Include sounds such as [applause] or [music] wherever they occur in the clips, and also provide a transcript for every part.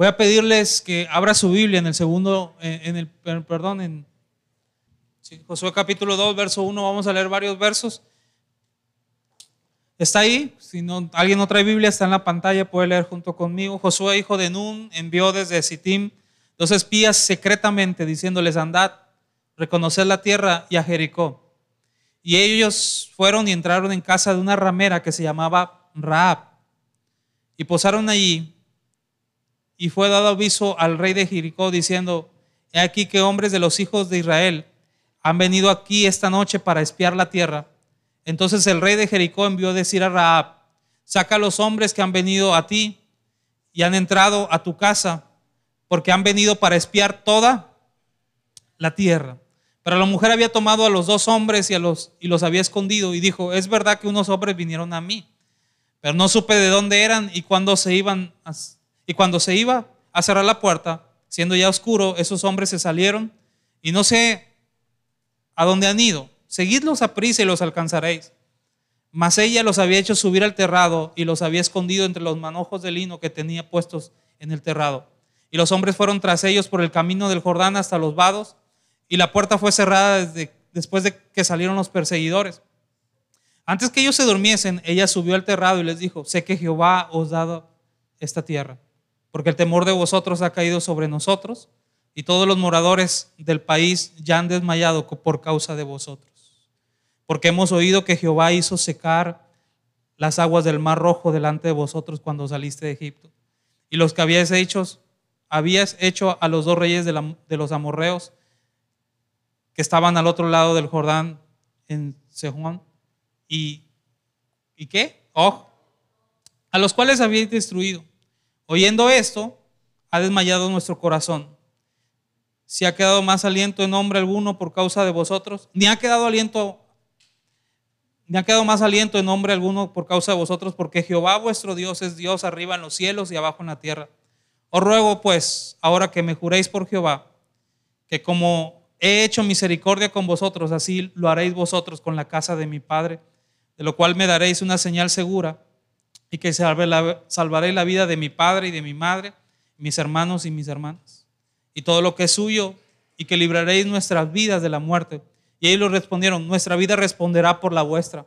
Voy a pedirles que abra su Biblia en el segundo, en, el, perdón, en Josué capítulo 2, verso 1, vamos a leer varios versos. Está ahí, si no, alguien no trae Biblia, está en la pantalla, puede leer junto conmigo. Josué, hijo de Nun, envió desde Sittim dos espías secretamente diciéndoles, andad, reconoced la tierra y a Jericó. Y ellos fueron y entraron en casa de una ramera que se llamaba Raab. Y posaron allí. Y fue dado aviso al rey de Jericó diciendo, he aquí que hombres de los hijos de Israel han venido aquí esta noche para espiar la tierra entonces el rey de Jericó envió a decir a Raab, saca a los hombres que han venido a ti y han entrado a tu casa, porque han venido para espiar toda la tierra. Pero la mujer había tomado a los dos hombres y, a los, y los había escondido y dijo, es verdad que unos hombres vinieron a mí, pero no supe de dónde eran y cuando se iban y cuando se iba a cerrar la puerta, siendo ya oscuro, esos hombres se salieron y no sé a dónde han ido. Seguidlos a prisa y los alcanzaréis. Mas ella los había hecho subir al terrado y los había escondido entre los manojos de lino que tenía puestos en el terrado. Y los hombres fueron tras ellos por el camino del Jordán hasta los vados, y la puerta fue cerrada después de que salieron los perseguidores. Antes que ellos se durmiesen, ella subió al terrado y les dijo, sé que Jehová os ha dado esta tierra, porque el temor de vosotros ha caído sobre nosotros, y todos los moradores del país ya han desmayado por causa de vosotros porque hemos oído que Jehová hizo secar las aguas del mar rojo delante de vosotros cuando saliste de Egipto. Y los que habías hecho, habías hecho a los dos reyes de, los amorreos que estaban al otro lado del Jordán en Sejón. ¿Y, ¿Y qué? Oh, a los cuales habíais destruido. Oyendo esto, ha desmayado nuestro corazón. Si ha quedado más aliento en hombre alguno por causa de vosotros, ni ha quedado aliento ni ha quedado más aliento en nombre alguno por causa de vosotros, porque Jehová vuestro Dios es Dios arriba en los cielos y abajo en la tierra. Os ruego pues, ahora que me juréis por Jehová, que como he hecho misericordia con vosotros, así lo haréis vosotros con la casa de mi Padre, de lo cual me daréis una señal segura y que salvaré la vida de mi Padre y de mi Madre, mis hermanos y mis hermanas, y todo lo que es suyo, y que libraréis nuestras vidas de la muerte y ellos respondieron, nuestra vida responderá por la vuestra.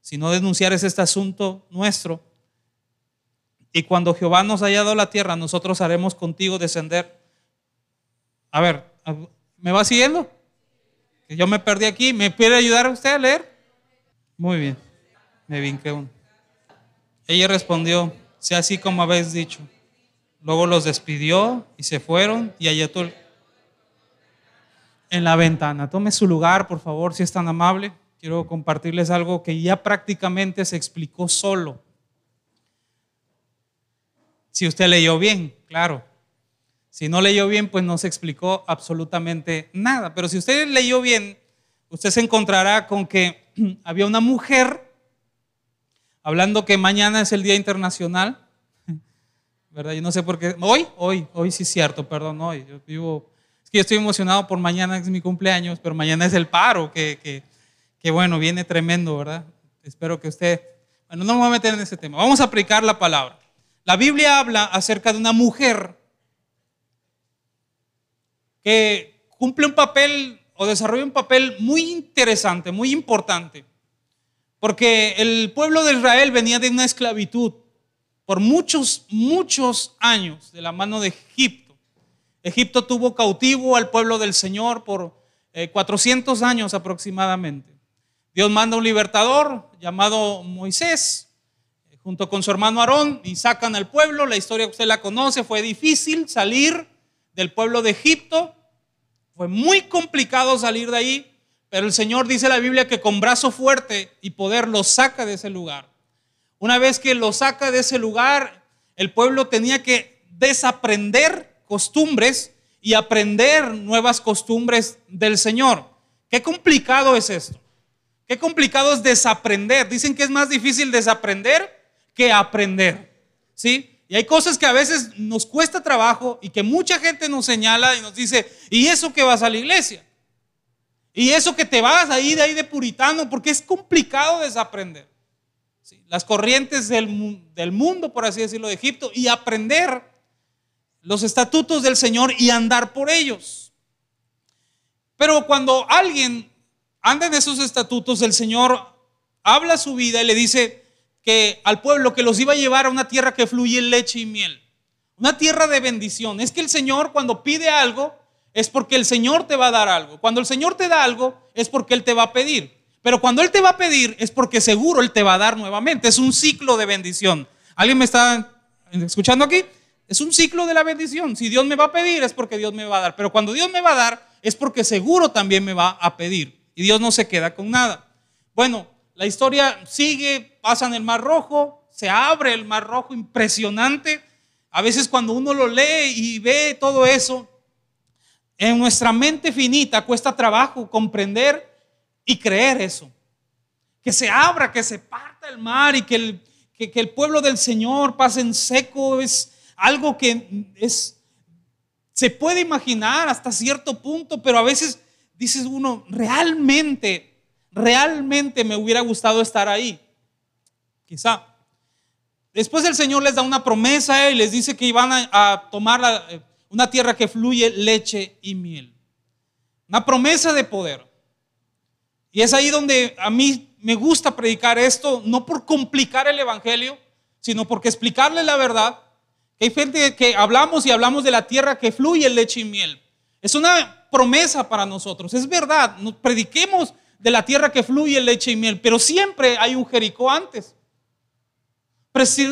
Si no denunciares este asunto nuestro, y cuando Jehová nos haya dado la tierra, nosotros haremos contigo descender. A ver, ¿me va siguiendo? Yo me perdí aquí. ¿Me puede ayudar usted a leer? Muy bien. Me vinqué uno. Ella respondió, sea así como habéis dicho. Luego los despidió y se fueron y allá todo en la ventana. Tome su lugar, por favor, si es tan amable. Quiero compartirles algo que ya prácticamente se explicó solo. Si usted leyó bien, claro. Si no leyó bien, pues no se explicó absolutamente nada. Pero si usted leyó bien, usted se encontrará con que [clears throat] había una mujer hablando que mañana es el Día Internacional. [laughs] ¿Verdad? Yo no sé por qué. Hoy, hoy, hoy sí es cierto, perdón, hoy. Yo vivo es que yo estoy emocionado por mañana, es mi cumpleaños, pero mañana es el paro, que, que, bueno, viene tremendo, ¿verdad? Espero que usted... Bueno, no me voy a meter en ese tema. Vamos a aplicar la palabra. La Biblia habla acerca de una mujer que cumple un papel o desarrolla un papel muy interesante, muy importante. Porque el pueblo de Israel venía de una esclavitud por muchos, muchos años de la mano de Egipto. Egipto tuvo cautivo al pueblo del Señor por 400 eh, años aproximadamente. Dios manda un libertador llamado Moisés, eh, junto con su hermano Aarón, y sacan al pueblo. La historia que usted la conoce, fue difícil salir del pueblo de Egipto. Fue muy complicado salir de ahí, pero el Señor dice la Biblia que con brazo fuerte y poder lo saca de ese lugar. Una vez que lo saca de ese lugar, el pueblo tenía que desaprender costumbres y aprender nuevas costumbres del Señor. Qué complicado es esto. Qué complicado es desaprender. Dicen que es más difícil desaprender que aprender. ¿Sí? Y hay cosas que a veces nos cuesta trabajo y que mucha gente nos señala y nos dice, ¿y eso que vas a la iglesia? ¿Y eso que te vas ahí de ahí de puritano? Porque es complicado desaprender. Las corrientes del, del mundo, por así decirlo, de Egipto y aprender los estatutos del Señor y andar por ellos. Pero cuando alguien anda en esos estatutos, el Señor habla su vida y le dice que al pueblo que los iba a llevar a una tierra que fluye leche y miel, una tierra de bendición. Es que el Señor cuando pide algo es porque el Señor te va a dar algo. Cuando el Señor te da algo es porque Él te va a pedir. Pero cuando Él te va a pedir es porque seguro Él te va a dar nuevamente. Es un ciclo de bendición. ¿Alguien me está escuchando aquí? Es un ciclo de la bendición. Si Dios me va a pedir es porque Dios me va a dar. Pero cuando Dios me va a dar es porque seguro también me va a pedir. Y Dios no se queda con nada. Bueno, la historia sigue, pasan el Mar Rojo, se abre el Mar Rojo, impresionante. A veces cuando uno lo lee y ve todo eso, en nuestra mente finita cuesta trabajo comprender y creer eso. Que se abra, que se parta el mar y que el, que, el pueblo del Señor pase en seco es algo que es, se puede imaginar hasta cierto punto, pero a veces dices uno, realmente realmente me hubiera gustado estar ahí. Quizá. Después el Señor les da una promesa y les dice que iban a, tomar eh, una tierra que fluye leche y miel. Una promesa de poder. Y es ahí donde a mí me gusta predicar esto, no por complicar el Evangelio, sino porque explicarle la verdad. hay gente que hablamos y hablamos de la tierra que fluye leche y miel. Es una promesa para nosotros, es verdad. Nos prediquemos de la tierra que fluye leche y miel, pero siempre hay un Jericó antes.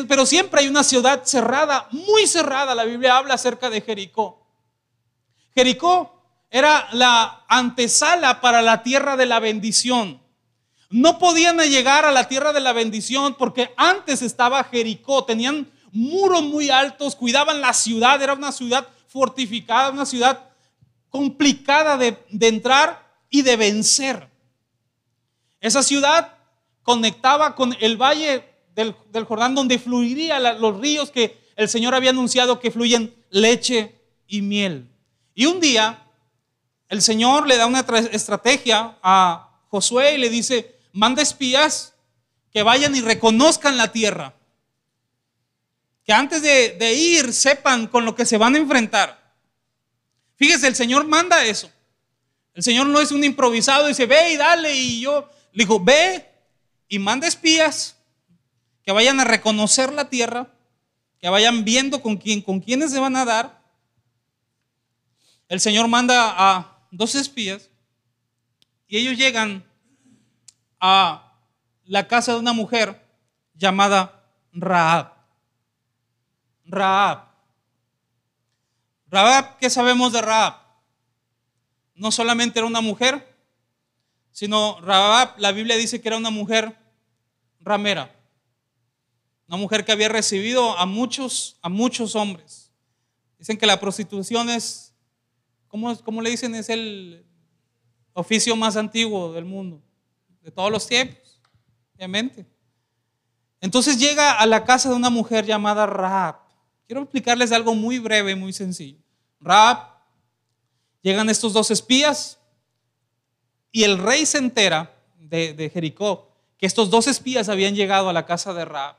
Pero siempre hay una ciudad cerrada, muy cerrada. La Biblia habla acerca de Jericó. Jericó era la antesala para la tierra de la bendición. No podían llegar a la tierra de la bendición porque antes estaba Jericó. Tenían muros muy altos, cuidaban la ciudad. Era una ciudad fortificada, una ciudad complicada de, de entrar y de vencer. Esa ciudad conectaba con el valle del, Jordán donde fluirían los ríos que el Señor había anunciado que fluyen leche y miel. Y un día el Señor le da una estrategia a Josué y le dice, manda espías que vayan y reconozcan la tierra. Que antes de, de ir sepan con lo que se van a enfrentar. Fíjese, el Señor manda eso. El Señor no es un improvisado dice, ve y dale y yo le dijo, ve y manda espías que vayan a reconocer la tierra, que vayan viendo con quién, con quiénes se van a dar. El Señor manda a dos espías y ellos llegan a la casa de una mujer llamada Raab. Raab. Raab, ¿qué sabemos de Raab? No solamente era una mujer, sino Rabab, la Biblia dice que era una mujer ramera, una mujer que había recibido a muchos, a muchos hombres. Dicen que la prostitución es, ¿cómo, cómo le dicen? Es el oficio más antiguo del mundo, de todos los tiempos, obviamente. Entonces llega a la casa de una mujer llamada Rahab. Quiero explicarles algo muy breve, muy sencillo. Rahab, llegan estos dos espías, y el rey se entera de, Jericó que estos dos espías habían llegado a la casa de Raab.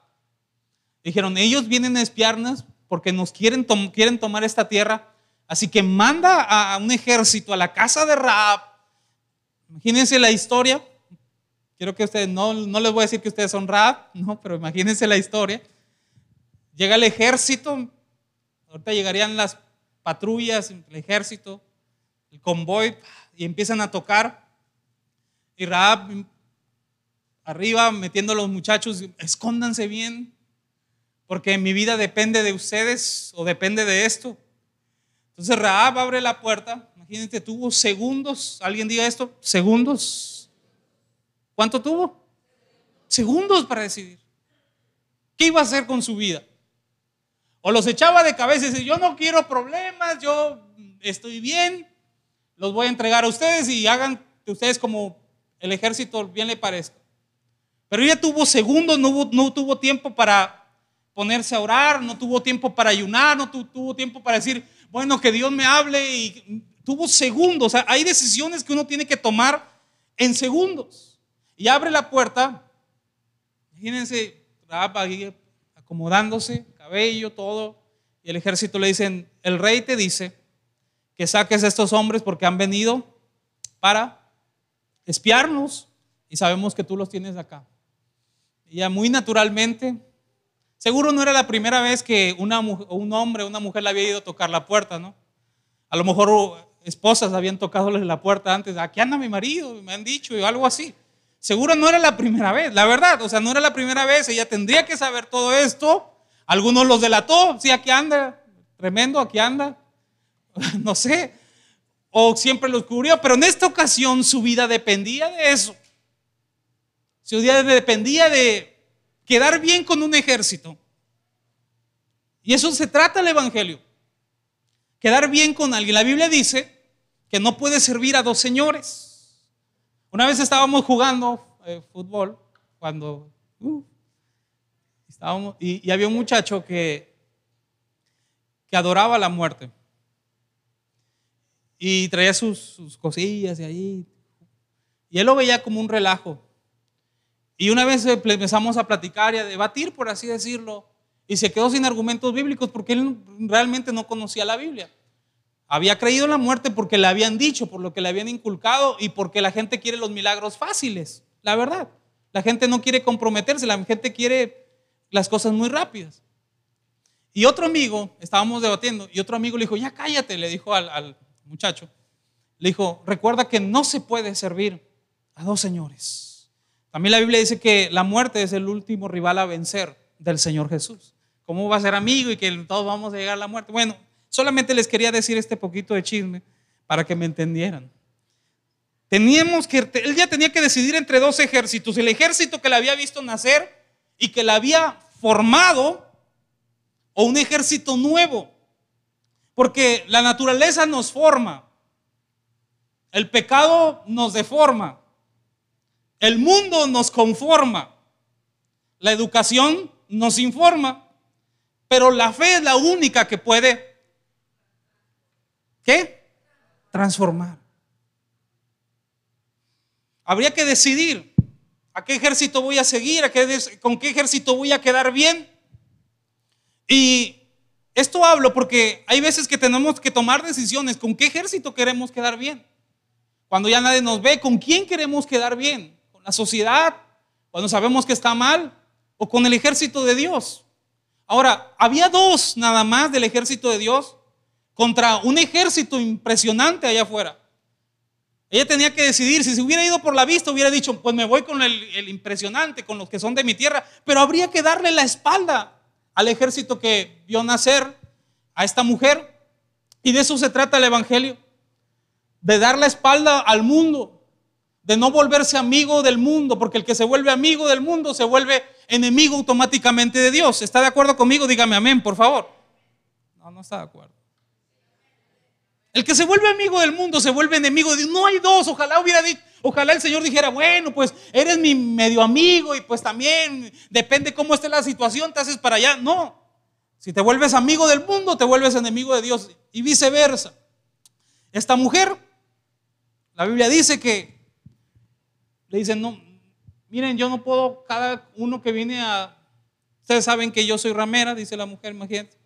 Dijeron, ellos vienen a espiarnos porque nos quieren, quieren tomar esta tierra. Así que manda a un ejército a la casa de Raab. Imagínense la historia. Quiero que ustedes, no, no les voy a decir que ustedes son Raab, [laughs] no, pero imagínense la historia. Llega el ejército, ahorita llegarían las patrullas, el ejército, el convoy, y empiezan a tocar. Y Raab arriba metiendo a los muchachos, escóndanse bien, porque mi vida depende de ustedes o depende de esto. Entonces Raab abre la puerta, imagínate, tuvo segundos, alguien diga esto, segundos. ¿Cuánto tuvo? Segundos para decidir. ¿Qué iba a hacer con su vida? O los echaba de cabeza y decía, yo no quiero problemas, yo estoy bien, los voy a entregar a ustedes y hagan de ustedes como el ejército bien le parezca. Pero ella tuvo segundos, no tuvo tiempo para ponerse a orar, no tuvo tiempo para ayunar, no tuvo tiempo para decir, bueno, que Dios me hable y tuvo segundos. Hay decisiones que uno tiene que tomar en segundos. Y abre la puerta, imagínense, acomodándose, cabello, todo, y el ejército le dicen, el rey te dice que saques a estos hombres porque han venido para espiarnos y sabemos que tú los tienes acá. Y ya muy naturalmente, seguro no era la primera vez que una, un hombre o una mujer le había ido a tocar la puerta, ¿no? A lo mejor esposas habían tocado la puerta antes, aquí anda mi marido, me han dicho, y algo así. Seguro no era la primera vez, la verdad, o sea, no era la primera vez, ella tendría que saber todo esto. Algunos los delató, sí, aquí anda, tremendo, aquí anda, [laughs] no sé, o siempre los cubrió, pero en esta ocasión su vida dependía de eso. Su vida dependía de quedar bien con un ejército. Y eso se trata el Evangelio. Quedar bien con alguien. La Biblia dice que no puede servir a dos señores. Una vez estábamos jugando eh, fútbol cuando uh, estábamos, y, había un muchacho que, que adoraba la muerte. Y traía sus, cosillas y ahí. Y él lo veía como un relajo. Y una vez empezamos a platicar y a debatir, por así decirlo, y se quedó sin argumentos bíblicos porque él realmente no conocía la Biblia. Había creído en la muerte porque le habían dicho, por lo que le habían inculcado y porque la gente quiere los milagros fáciles, la verdad. La gente no quiere comprometerse, la gente quiere las cosas muy rápidas. Y otro amigo, estábamos debatiendo, y otro amigo le dijo, ya cállate, le dijo al, al muchacho, le dijo, recuerda que no se puede servir a dos señores. También la Biblia dice que la muerte es el último rival a vencer del Señor Jesús. ¿Cómo va a ser amigo y que todos vamos a llegar a la muerte? Bueno, solamente les quería decir este poquito de chisme para que me entendieran. Teníamos que, él ya tenía que decidir entre dos ejércitos, el ejército que le había visto nacer y que le había formado, o un ejército nuevo. Porque la naturaleza nos forma. El pecado nos deforma. El mundo nos conforma. La educación nos informa. Pero la fe es la única que puede, ¿qué? Transformar. Habría que decidir a qué ejército voy a seguir, a qué, con qué ejército voy a quedar bien. Y esto hablo porque hay veces que tenemos que tomar decisiones. ¿Con qué ejército queremos quedar bien? Cuando ya nadie nos ve, ¿con quién queremos quedar bien? ¿Con la sociedad? Cuando sabemos que está mal. ¿O con el ejército de Dios? Ahora, había dos nada más del ejército de Dios contra un ejército impresionante allá afuera. Ella tenía que decidir, si se hubiera ido por la vista, hubiera dicho, pues me voy con el, el impresionante, con los que son de mi tierra, pero habría que darle la espalda al ejército que vio nacer a esta mujer. Y de eso se trata el Evangelio, de dar la espalda al mundo, de no volverse amigo del mundo, porque el que se vuelve amigo del mundo se vuelve enemigo automáticamente de Dios. ¿Está de acuerdo conmigo? Dígame amén, por favor. No, no está de acuerdo. El que se vuelve amigo del mundo se vuelve enemigo de Dios. No hay dos. Ojalá hubiera dicho, Ojalá el Señor dijera, bueno, pues eres mi medio amigo y pues también depende cómo esté la situación, te haces para allá. No, si te vuelves amigo del mundo, te vuelves enemigo de Dios y viceversa. Esta mujer, la Biblia dice que le dicen, no, miren, yo no puedo, cada uno que viene a, ustedes saben que yo soy ramera, dice la mujer, imagínate.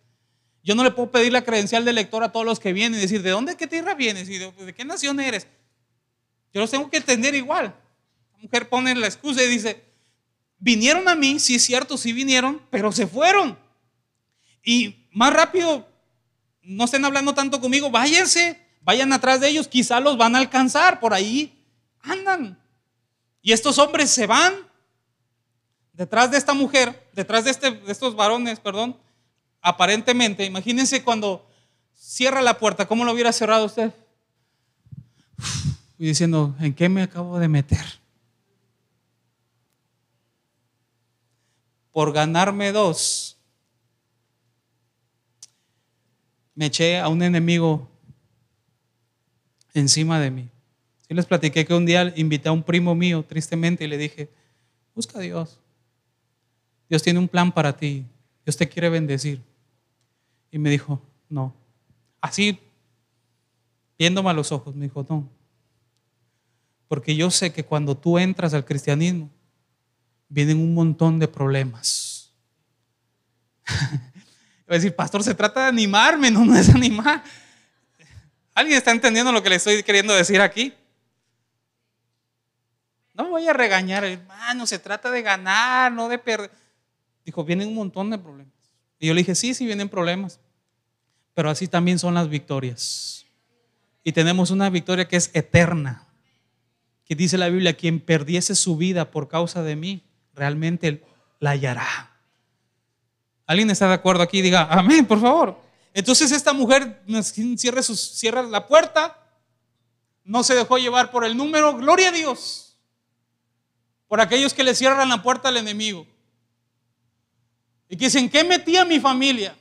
Yo no le puedo pedir la credencial de lector a todos los que vienen y decir, ¿de dónde, qué tierra vienes? ¿Y de qué nación eres? Yo los tengo que entender igual. La mujer pone la excusa y dice, vinieron a mí, sí es cierto, sí vinieron, pero se fueron. Y más rápido, no estén hablando tanto conmigo, váyanse, vayan atrás de ellos, quizá los van a alcanzar, por ahí andan. Y estos hombres se van detrás de esta mujer, detrás de, este, de estos varones, perdón, aparentemente, imagínense cuando cierra la puerta, ¿cómo lo hubiera cerrado usted? y diciendo, ¿en qué me acabo de meter? Por ganarme dos, me eché a un enemigo encima de mí. Sí les platiqué que un día invité a un primo mío, tristemente, y le dije, busca a Dios. Dios tiene un plan para ti. Dios te quiere bendecir. Y me dijo, no. Así, viéndome a los ojos, me dijo, no. Porque yo sé que cuando tú entras al cristianismo, vienen un montón de problemas. [laughs] a decir, pastor, se trata de animarme, no, no es animar. ¿Alguien está entendiendo lo que le estoy queriendo decir aquí? No me voy a regañar, hermano, se trata de ganar, no de perder. Dijo, vienen un montón de problemas. Y yo le dije, sí, sí, vienen problemas. Pero así también son las victorias. Y tenemos una victoria que es eterna. Que dice la Biblia, quien perdiese su vida por causa de mí, realmente la hallará. ¿Alguien está de acuerdo aquí? Diga, amén, por favor. Entonces esta mujer cierra, cierra la puerta, no se dejó llevar por el número, gloria a Dios, por aquellos que le cierran la puerta al enemigo. Y que dicen, ¿qué metí a mi familia?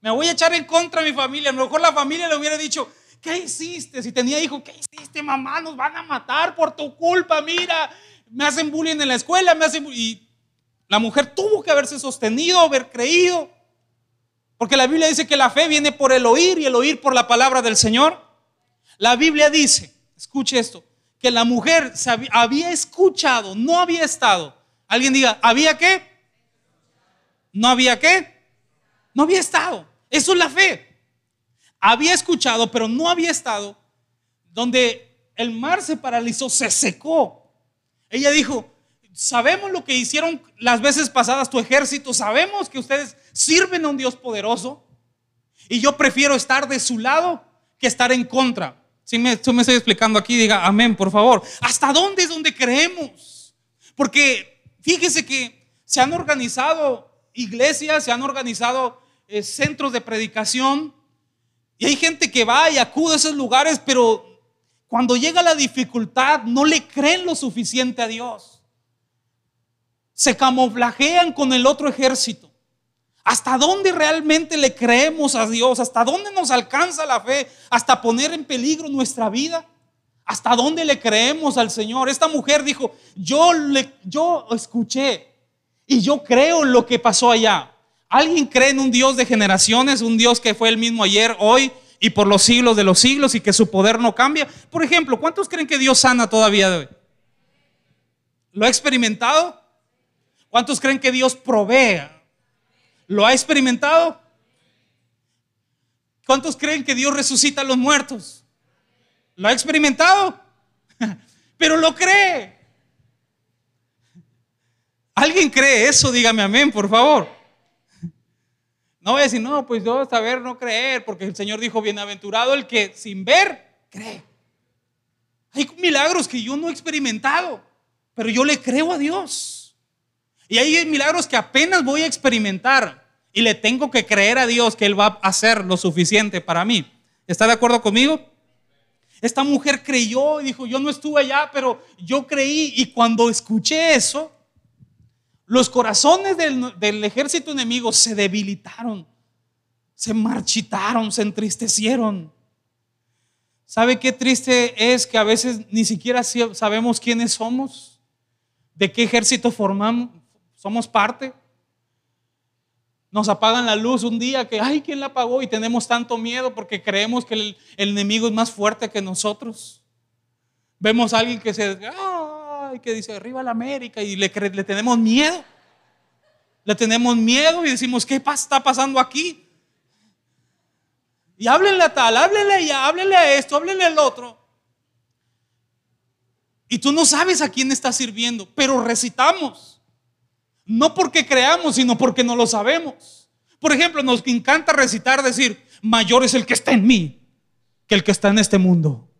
Me voy a echar en contra de mi familia. A lo mejor la familia le hubiera dicho, ¿qué hiciste? Si tenía hijo, ¿qué hiciste, mamá? Nos van a matar por tu culpa, mira. Me hacen bullying en la escuela, me hacen Y la mujer tuvo que haberse sostenido, haber creído. Porque la Biblia dice que la fe viene por el oír y el oír por la palabra del Señor. La Biblia dice, escuche esto, que la mujer había escuchado, no había estado. Alguien diga, ¿había qué? ¿No había qué? No había estado. Eso es la fe. Había escuchado, pero no había estado. Donde el mar se paralizó, se secó. Ella dijo, sabemos lo que hicieron las veces pasadas tu ejército, sabemos que ustedes sirven a un Dios poderoso y yo prefiero estar de su lado que estar en contra. Si me, me estoy explicando aquí, diga amén, por favor. ¿Hasta dónde es donde creemos? Porque fíjese que se han organizado iglesias, se han organizado eh, centros de predicación y hay gente que va y acude a esos lugares, pero cuando llega la dificultad no le creen lo suficiente a Dios. Se camuflajean con el otro ejército. ¿Hasta dónde realmente le creemos a Dios? ¿Hasta dónde nos alcanza la fe? ¿Hasta poner en peligro nuestra vida? ¿Hasta dónde le creemos al Señor? Esta mujer dijo, yo, le, yo escuché y yo creo lo que pasó allá. ¿Alguien cree en un Dios de generaciones, un Dios que fue el mismo ayer, hoy y por los siglos de los siglos y que su poder no cambia? Por ejemplo, ¿cuántos creen que Dios sana todavía de hoy? ¿Lo ha experimentado? ¿Cuántos creen que Dios provee? ¿Lo ha experimentado? ¿Cuántos creen que Dios resucita a los muertos? ¿Lo ha experimentado? [laughs] Pero lo cree. ¿Alguien cree eso? Dígame amén, por favor. [laughs] No voy a decir, no, pues yo saber no creer, porque el Señor dijo, bienaventurado el que sin ver cree. Hay milagros que yo no he experimentado, pero yo le creo a Dios. Y hay milagros que apenas voy a experimentar y le tengo que creer a Dios que Él va a hacer lo suficiente para mí. ¿Está de acuerdo conmigo? Esta mujer creyó y dijo, yo no estuve allá, pero yo creí. Y cuando escuché eso, los corazones del, ejército enemigo se debilitaron, se marchitaron, se entristecieron. ¿Sabe qué triste es que a veces ni siquiera sabemos quiénes somos? ¿De qué ejército formamos? ¿Somos parte? Nos apagan la luz un día que, ay, ¿quién la apagó? Y tenemos tanto miedo porque creemos que el, enemigo es más fuerte que nosotros. Vemos a alguien que se, y que dice, arriba la América, y le, le tenemos miedo. Le tenemos miedo y decimos, ¿qué está pasando aquí? Y háblenle a tal, háblenle a ella, háblenle a esto, háblenle al otro. Y tú no sabes a quién estás sirviendo, pero recitamos. No porque creamos, sino porque no lo sabemos. Por ejemplo, nos encanta recitar, decir, mayor es el que está en mí que el que está en este mundo.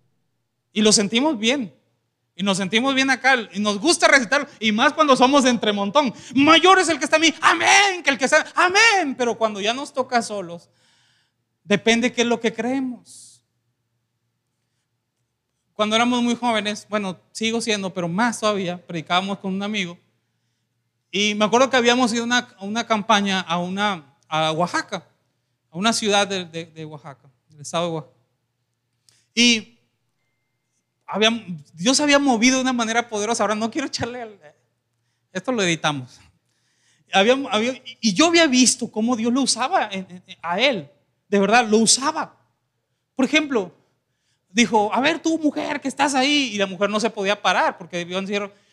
Y lo sentimos bien. Y nos sentimos bien acá y nos gusta recitarlo. Y más cuando somos de entre montón. Mayor es el que está a mí. Amén. Que el que está. Amén. Pero cuando ya nos toca solos, depende qué es lo que creemos. Cuando éramos muy jóvenes, bueno, sigo siendo, pero más todavía, predicábamos con un amigo. Y me acuerdo que habíamos ido a una, campaña a, una, a Oaxaca, a una ciudad de, de Oaxaca, del estado de Oaxaca. Y Dios había movido de una manera poderosa. Ahora no quiero echarle, esto lo editamos. y yo había visto cómo Dios lo usaba a él. De verdad, lo usaba. Por ejemplo, dijo, a ver tú mujer que estás ahí. Y la mujer no se podía parar porque Dios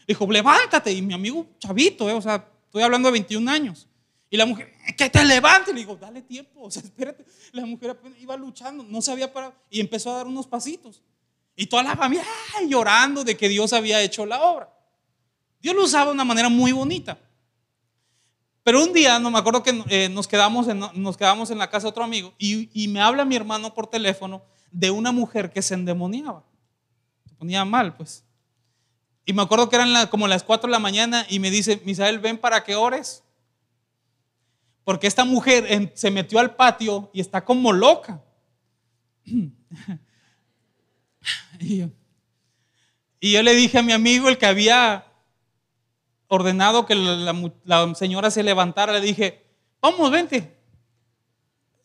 dijo, levántate. Y mi amigo chavito, eh, o sea, estoy hablando de 21 años. Y la mujer, que te levante. Le digo, dale tiempo, [laughs] o sea, espérate. La mujer iba luchando, no sabía para y empezó a dar unos pasitos. Y toda la familia llorando de que Dios había hecho la obra. Dios lo usaba de una manera muy bonita. Pero un día, no me acuerdo que eh, nos, quedamos en, nos quedamos en la casa de otro amigo y, y, me habla mi hermano por teléfono de una mujer que se endemoniaba. Se ponía mal, pues. Y me acuerdo que eran como las 4 de la mañana y me dice, Misael, ven para que ores. Porque esta mujer se metió al patio y está como loca. [clears throat] y, yo, y yo le dije a mi amigo, el que había ordenado que la, señora se levantara, le dije, vamos, vente.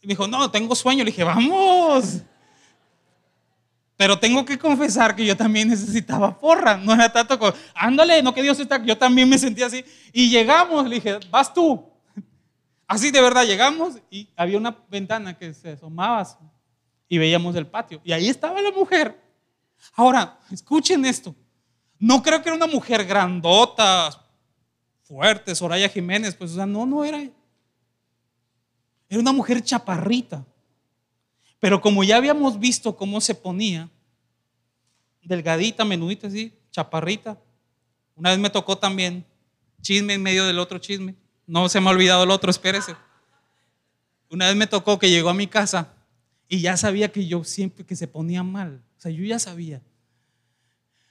Y me dijo, no, tengo sueño. Le dije, vamos. Pero tengo que confesar que yo también necesitaba porra. No era tanto como, ándale, no que Dios está. Yo también me sentía así. Y llegamos, le dije, vas tú. [laughs] Así de verdad llegamos y había una ventana que se asomaba y veíamos el patio. Y ahí estaba la mujer. Ahora, escuchen esto. No creo que era una mujer grandota, fuerte, Soraya Jiménez, pues, o sea, no, no era. Era una mujer chaparrita. Pero como ya habíamos visto cómo se ponía, delgadita, menudita, así, chaparrita. Una vez me tocó también chisme en medio del otro chisme. No se me ha olvidado el otro, espérese. Una vez me tocó que llegó a mi casa y ya sabía que yo siempre que se ponía mal. O sea, yo ya sabía.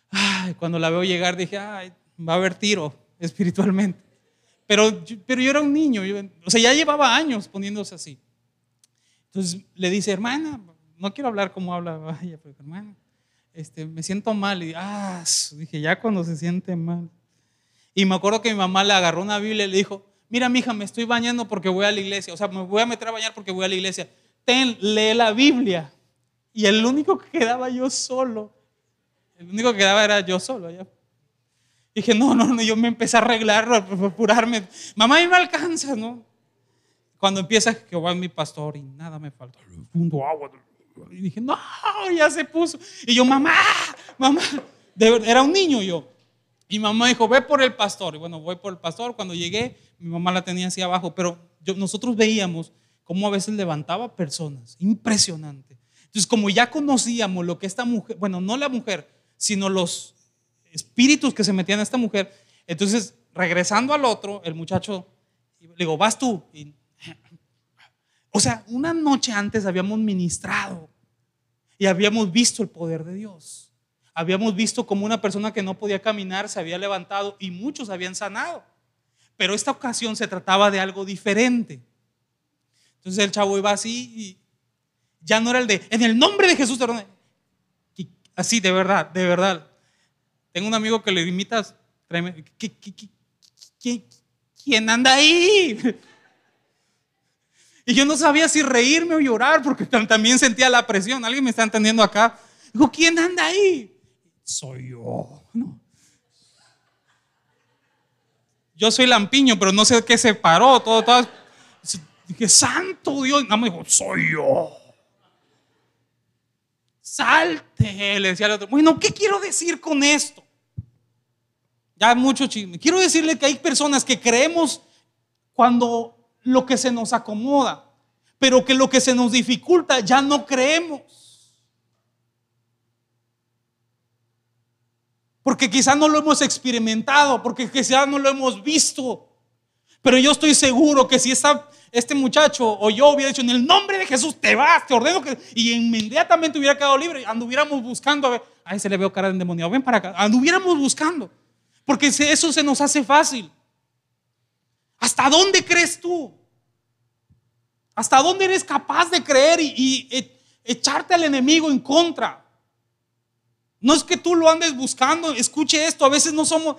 Ay, cuando la veo llegar dije, ay, va a haber tiro espiritualmente. Pero, pero yo era un niño, o sea, ya llevaba años poniéndose así. Entonces le dice, hermana, no quiero hablar como habla [laughs] ella, pero hermana, este, me siento mal. Y ah, dije, ya cuando se siente mal. Y me acuerdo que mi mamá le agarró una Biblia y le dijo, mira, mija, me estoy bañando porque voy a la iglesia. O sea, me voy a meter a bañar porque voy a la iglesia. Ten, lee la Biblia. Y el único que quedaba yo solo, el único que quedaba era yo solo allá Dije, no, no, no, yo me empecé a arreglar, a apurarme. Mamá, y me alcanza, ¿no? Cuando empieza a mi pastor y nada me falta, fundo agua. Y dije, no, ya se puso. Y yo, mamá, mamá, era un niño yo. Y mamá dijo, ve por el pastor. Y bueno, voy por el pastor. Cuando llegué, mi mamá la tenía así abajo, pero yo, nosotros veíamos cómo a veces levantaba personas. Impresionante. Entonces, como ya conocíamos lo que esta mujer, bueno, no la mujer, sino los espíritus que se metían a esta mujer. Entonces, regresando al otro, el muchacho, le digo, vas tú. O sea, una noche antes habíamos ministrado y habíamos visto el poder de Dios. Habíamos visto como una persona que no podía caminar se había levantado y muchos habían sanado. Pero esta ocasión se trataba de algo diferente. Entonces el chavo iba así y ya no era el de, en el nombre de Jesús, así, de verdad, de verdad. Tengo un amigo que le imitas. quién anda ahí? Y yo no sabía si reírme o llorar porque también sentía la presión. Alguien me está entendiendo acá. Digo, ¿quién anda ahí? Soy yo. Yo soy lampiño, pero no sé qué se paró. Todo, todo. Dije, santo Dios. No me dijo, soy yo. Salte, le decía al otro. Bueno, ¿qué quiero decir con esto? Ya mucho chisme. Quiero decirle que hay personas que creemos cuando lo que se nos acomoda, pero que lo que se nos dificulta ya no creemos. Porque quizás no lo hemos experimentado, porque quizás no lo hemos visto. Pero yo estoy seguro que si esta este muchacho o yo hubiera dicho en el nombre de Jesús, te vas, te ordeno que. Y inmediatamente hubiera quedado libre. Anduviéramos buscando, a ver, a ese le veo cara de endemoniado, ven para acá. Anduviéramos buscando. Porque eso se nos hace fácil. ¿Hasta dónde crees tú? ¿Hasta dónde eres capaz de creer y, y echarte al enemigo en contra? No es que tú lo andes buscando, escuche esto, a veces no somos,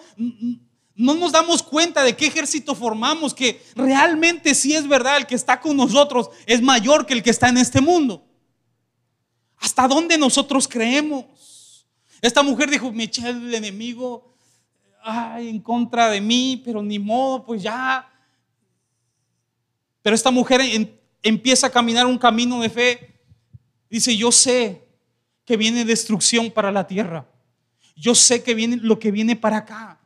no nos damos cuenta de qué ejército formamos, que realmente sí es verdad, el que está con nosotros es mayor que el que está en este mundo. ¿Hasta dónde nosotros creemos? Esta mujer dijo, me eché el enemigo ay, en contra de mí, pero ni modo, pues ya. Pero esta mujer empieza a caminar un camino de fe. Dice, yo sé que viene destrucción para la tierra. Yo sé que viene lo que viene para acá.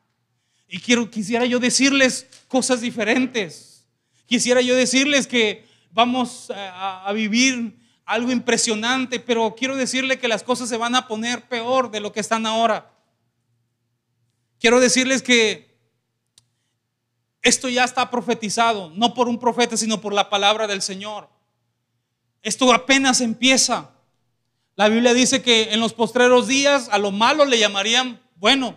Y quiero, quisiera yo decirles cosas diferentes. Quisiera yo decirles que vamos a, a vivir algo impresionante, pero quiero decirle que las cosas se van a poner peor de lo que están ahora. Quiero decirles que esto ya está profetizado, no por un profeta, sino por la palabra del Señor. Esto apenas empieza. La Biblia dice que en los postreros días a lo malo le llamarían bueno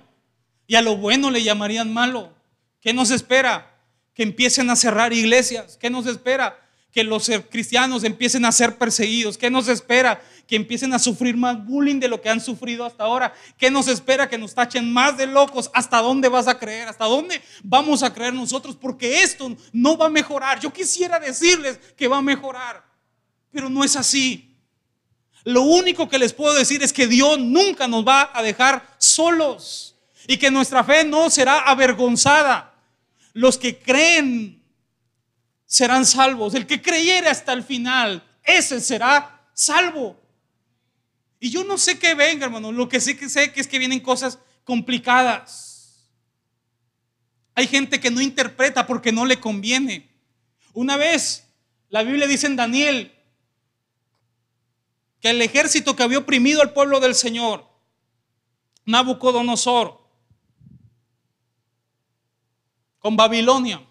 y a lo bueno le llamarían malo. ¿Qué nos espera? Que empiecen a cerrar iglesias. ¿Qué nos espera? Que los cristianos empiecen a ser perseguidos. ¿Qué nos espera? Que empiecen a sufrir más bullying de lo que han sufrido hasta ahora. ¿Qué nos espera? Que nos tachen más de locos. ¿Hasta dónde vas a creer? ¿Hasta dónde vamos a creer nosotros? Porque esto no va a mejorar. Yo quisiera decirles que va a mejorar, pero no es así. Lo único que les puedo decir es que Dios nunca nos va a dejar solos y que nuestra fe no será avergonzada. Los que creen serán salvos. El que creyere hasta el final, ese será salvo. Y yo no sé qué venga, hermano. Lo que sí que sé que es que vienen cosas complicadas. Hay gente que no interpreta porque no le conviene. Una vez, la Biblia dice en Daniel que el ejército que había oprimido al pueblo del Señor, Nabucodonosor, con Babilonia.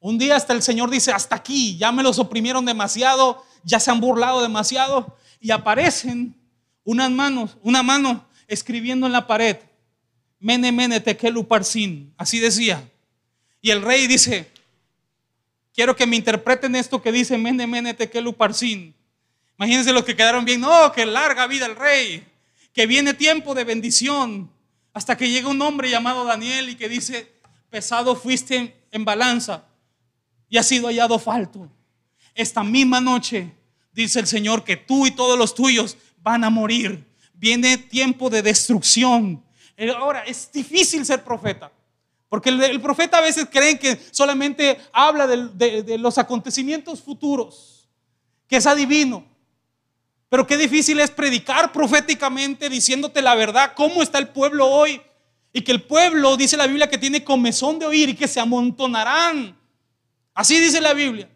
Un día hasta el Señor dice, hasta aquí, ya me los oprimieron demasiado, ya se han burlado demasiado, y aparecen unas manos, una mano escribiendo en la pared, Mene, mene, tekelu así decía. Y el rey dice, quiero que me interpreten esto que dice Mene, mene, tekelu parsin. Imagínense los que quedaron bien, no, que larga vida el rey, que viene tiempo de bendición, hasta que llega un hombre llamado Daniel y que dice, pesado fuiste en balanza y has sido hallado falto. Esta misma noche dice el Señor que tú y todos los tuyos van a morir. Viene tiempo de destrucción. Ahora, es difícil ser profeta. Porque el, profeta a veces creen que solamente habla de, de los acontecimientos futuros, que es adivino. Pero qué difícil es predicar proféticamente diciéndote la verdad, cómo está el pueblo hoy. Y que el pueblo, dice la Biblia, que tiene comezón de oír y que se amontonarán. Así dice la Biblia.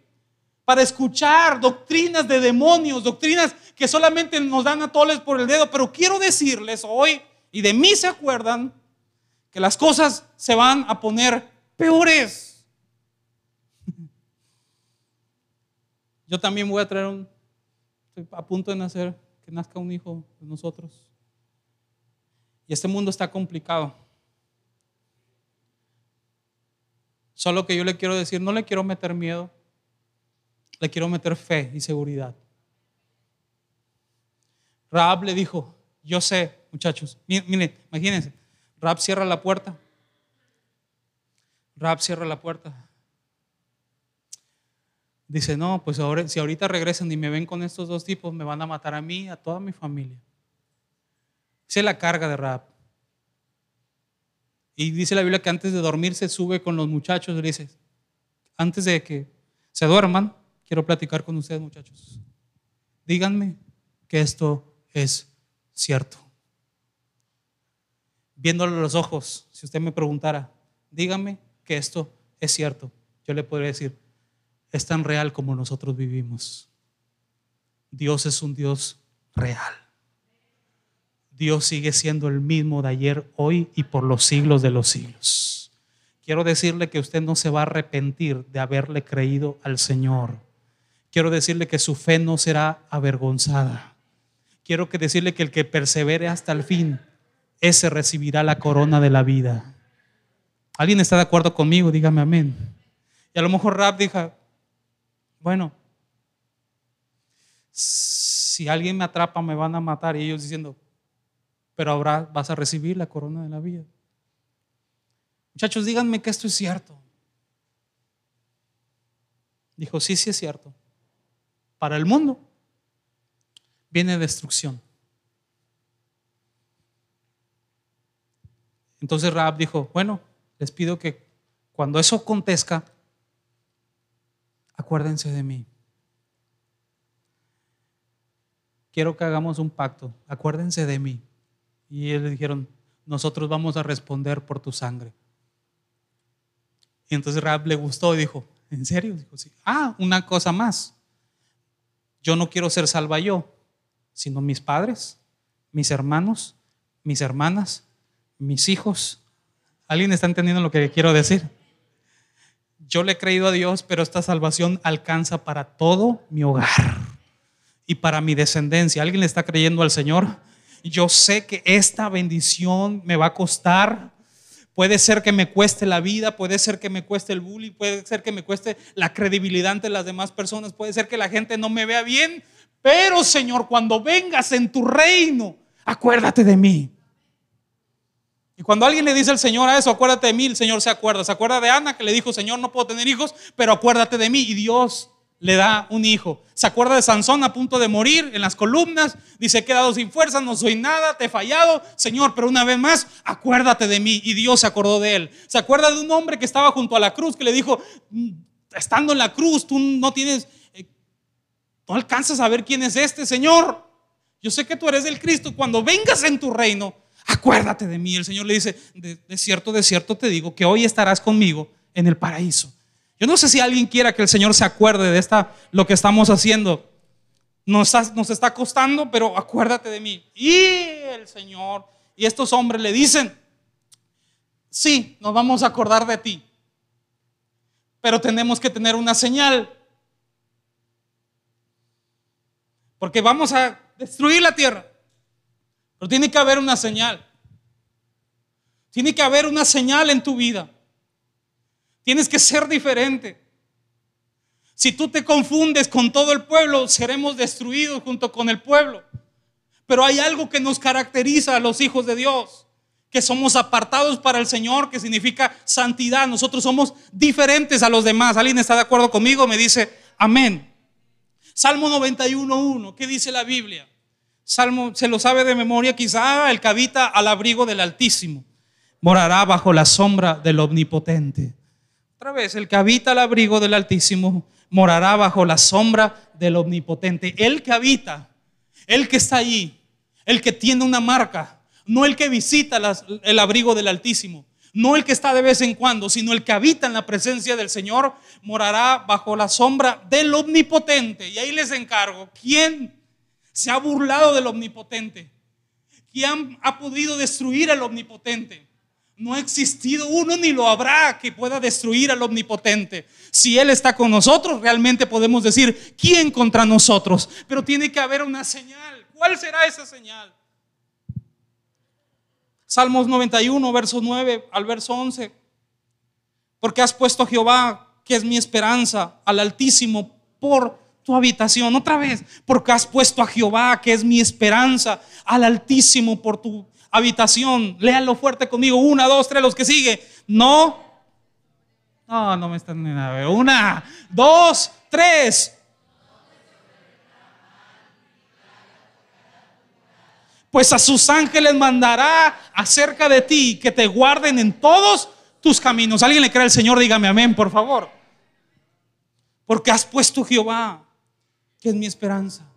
Para escuchar doctrinas de demonios, doctrinas que solamente nos dan a toles por el dedo. Pero quiero decirles hoy, y de mí se acuerdan, que las cosas se van a poner peores. [laughs] Yo también voy a traer un, estoy a punto de nacer, que nazca un hijo de nosotros. Y este mundo está complicado. Solo que yo le quiero decir, no le quiero meter miedo, le quiero meter fe y seguridad. Raab le dijo, yo sé, muchachos, miren, imagínense, Raab cierra la puerta. Raab cierra la puerta. Dice, no, pues ahora, si ahorita regresan y me ven con estos dos tipos, me van a matar a mí, a toda mi familia. Esa la carga de Raab. Y dice la Biblia que antes de dormir se sube con los muchachos y dice, antes de que se duerman, quiero platicar con ustedes muchachos. Díganme que esto es cierto. Viéndole los ojos, si usted me preguntara, díganme que esto es cierto, yo le podría decir, es tan real como nosotros vivimos. Dios es un Dios real. Dios sigue siendo el mismo de ayer, hoy y por los siglos de los siglos. Quiero decirle que usted no se va a arrepentir de haberle creído al Señor. Quiero decirle que su fe no será avergonzada. Quiero que decirle que el que persevere hasta el fin, ese recibirá la corona de la vida. ¿Alguien está de acuerdo conmigo? Dígame amén. Y a lo mejor Rab dijo, bueno, si alguien me atrapa me van a matar. Y ellos diciendo, pero ahora vas a recibir la corona de la vida. Muchachos, díganme que esto es cierto. Dijo, sí, sí es cierto. Para el mundo viene destrucción. Entonces Raab dijo, bueno, les pido que cuando eso acontezca, acuérdense de mí. Quiero que hagamos un pacto, acuérdense de mí. Y ellos le dijeron, nosotros vamos a responder por tu sangre. Y entonces Rab le gustó y dijo, ¿En serio? Dijo, sí. Ah, una cosa más. Yo no quiero ser salva yo, sino mis padres, mis hermanos, mis hermanas, mis hijos. ¿Alguien está entendiendo lo que quiero decir? Yo le he creído a Dios, pero esta salvación alcanza para todo mi hogar y para mi descendencia. ¿Alguien le está creyendo al Señor? Yo sé que esta bendición me va a costar. Puede ser que me cueste la vida, puede ser que me cueste el bullying, puede ser que me cueste la credibilidad ante las demás personas, puede ser que la gente no me vea bien, pero Señor, cuando vengas en tu reino, acuérdate de mí. Y cuando alguien le dice al Señor a eso, acuérdate de mí, el Señor se acuerda. Se acuerda de Ana que le dijo, Señor, no puedo tener hijos, pero acuérdate de mí. Y Dios le da un hijo. Se acuerda de Sansón a punto de morir en las columnas. Dice, he quedado sin fuerza, no soy nada, te he fallado. Señor, pero una vez más, acuérdate de mí. Y Dios se acordó de él. Se acuerda de un hombre que estaba junto a la cruz, que le dijo, mm, estando en la cruz, tú no tienes, eh, no alcanzas a ver quién es este, Señor. Yo sé que tú eres el Cristo. Cuando vengas en tu reino, acuérdate de mí. El Señor le dice, de, de cierto, de cierto te digo, que hoy estarás conmigo en el paraíso. Yo no sé si alguien quiera que el Señor se acuerde de esta, lo que estamos haciendo. Nos, nos está costando, pero acuérdate de mí. Y el Señor y estos hombres le dicen, sí, nos vamos a acordar de ti, pero tenemos que tener una señal. Porque vamos a destruir la tierra. Pero tiene que haber una señal. Tiene que haber una señal en tu vida. Tienes que ser diferente. Si tú te confundes con todo el pueblo, seremos destruidos junto con el pueblo. Pero hay algo que nos caracteriza a los hijos de Dios, que somos apartados para el Señor, que significa santidad. Nosotros somos diferentes a los demás. ¿Alguien está de acuerdo conmigo? Me dice, amén. Salmo 91.1, ¿qué dice la Biblia? Salmo, se lo sabe de memoria quizá, el que habita al abrigo del Altísimo, morará bajo la sombra del Omnipotente. Otra vez, el que habita al abrigo del Altísimo morará bajo la sombra del Omnipotente. El que habita, el que está allí, el que tiene una marca, no el que visita el abrigo del Altísimo, no el que está de vez en cuando, sino el que habita en la presencia del Señor, morará bajo la sombra del Omnipotente. Y ahí les encargo, ¿quién se ha burlado del Omnipotente? ¿Quién ha podido destruir al Omnipotente? No ha existido uno ni lo habrá que pueda destruir al omnipotente. Si Él está con nosotros, realmente podemos decir, ¿quién contra nosotros? Pero tiene que haber una señal. ¿Cuál será esa señal? Salmos 91, verso 9 al verso 11. Porque has puesto a Jehová, que es mi esperanza, al Altísimo por tu habitación. Otra vez, porque has puesto a Jehová, que es mi esperanza, al Altísimo por tu habitación. Léanlo fuerte conmigo. Una, dos, tres, los que sigue. No. No, no me están en nada. Una, dos, tres. Pues a sus ángeles mandará acerca de ti que te guarden en todos tus caminos. ¿Alguien le cree al Señor? Dígame amén, por favor. Porque has puesto Jehová, que es mi esperanza.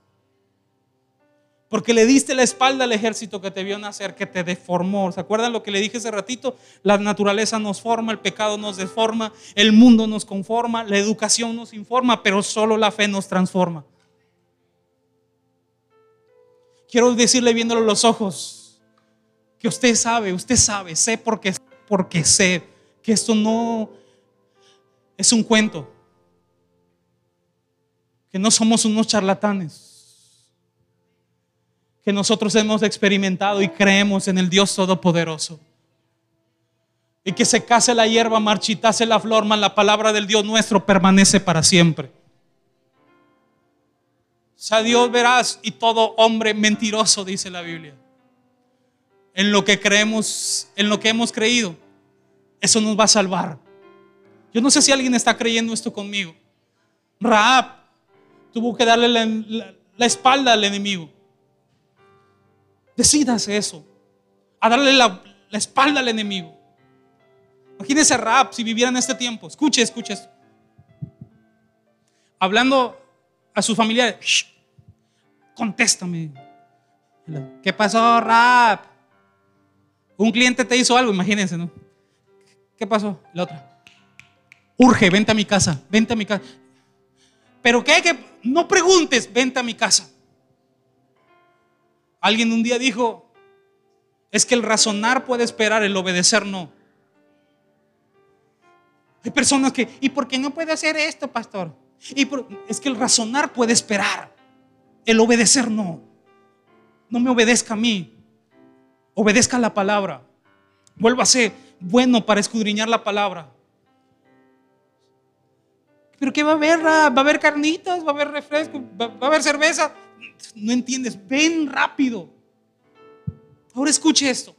Porque le diste la espalda al ejército que te vio nacer, que te deformó. ¿Se acuerdan lo que le dije hace ratito? La naturaleza nos forma, el pecado nos deforma, el mundo nos conforma, la educación nos informa, pero solo la fe nos transforma. Quiero decirle viéndolo los ojos que usted sabe, usted sabe, sé porque, porque sé que esto no es un cuento, que no somos unos charlatanes que nosotros hemos experimentado y creemos en el Dios Todopoderoso. Y que se case la hierba, marchitase la flor, mas la palabra del Dios nuestro permanece para siempre. Sea Dios verás y todo hombre mentiroso, dice la Biblia. En lo que creemos, en lo que hemos creído, eso nos va a salvar. Yo no sé si alguien está creyendo esto conmigo. Raab tuvo que darle la espalda al enemigo. Decídase eso, a darle la, espalda al enemigo. Imagínese rap si viviera en este tiempo. Escuche, escuche Hablando a sus familiares, contéstame. ¿Qué pasó, rap? Un cliente te hizo algo, imagínense, ¿no? ¿Qué pasó? La otra. urge, vente a mi casa, vente a mi casa. Pero hay que, no preguntes, vente a mi casa. Alguien un día dijo, es que el razonar puede esperar, el obedecer no. Hay personas que, ¿y por qué no puede hacer esto, pastor? Y es que el razonar puede esperar, el obedecer no. No me obedezca a mí, obedezca la palabra. Vuélvase bueno para escudriñar la palabra. ¿Pero qué va a haber? ¿Va a haber carnitas? ¿Va a haber refresco? ¿Va a haber cerveza? No entiendes. Ven rápido. Ahora escuche esto.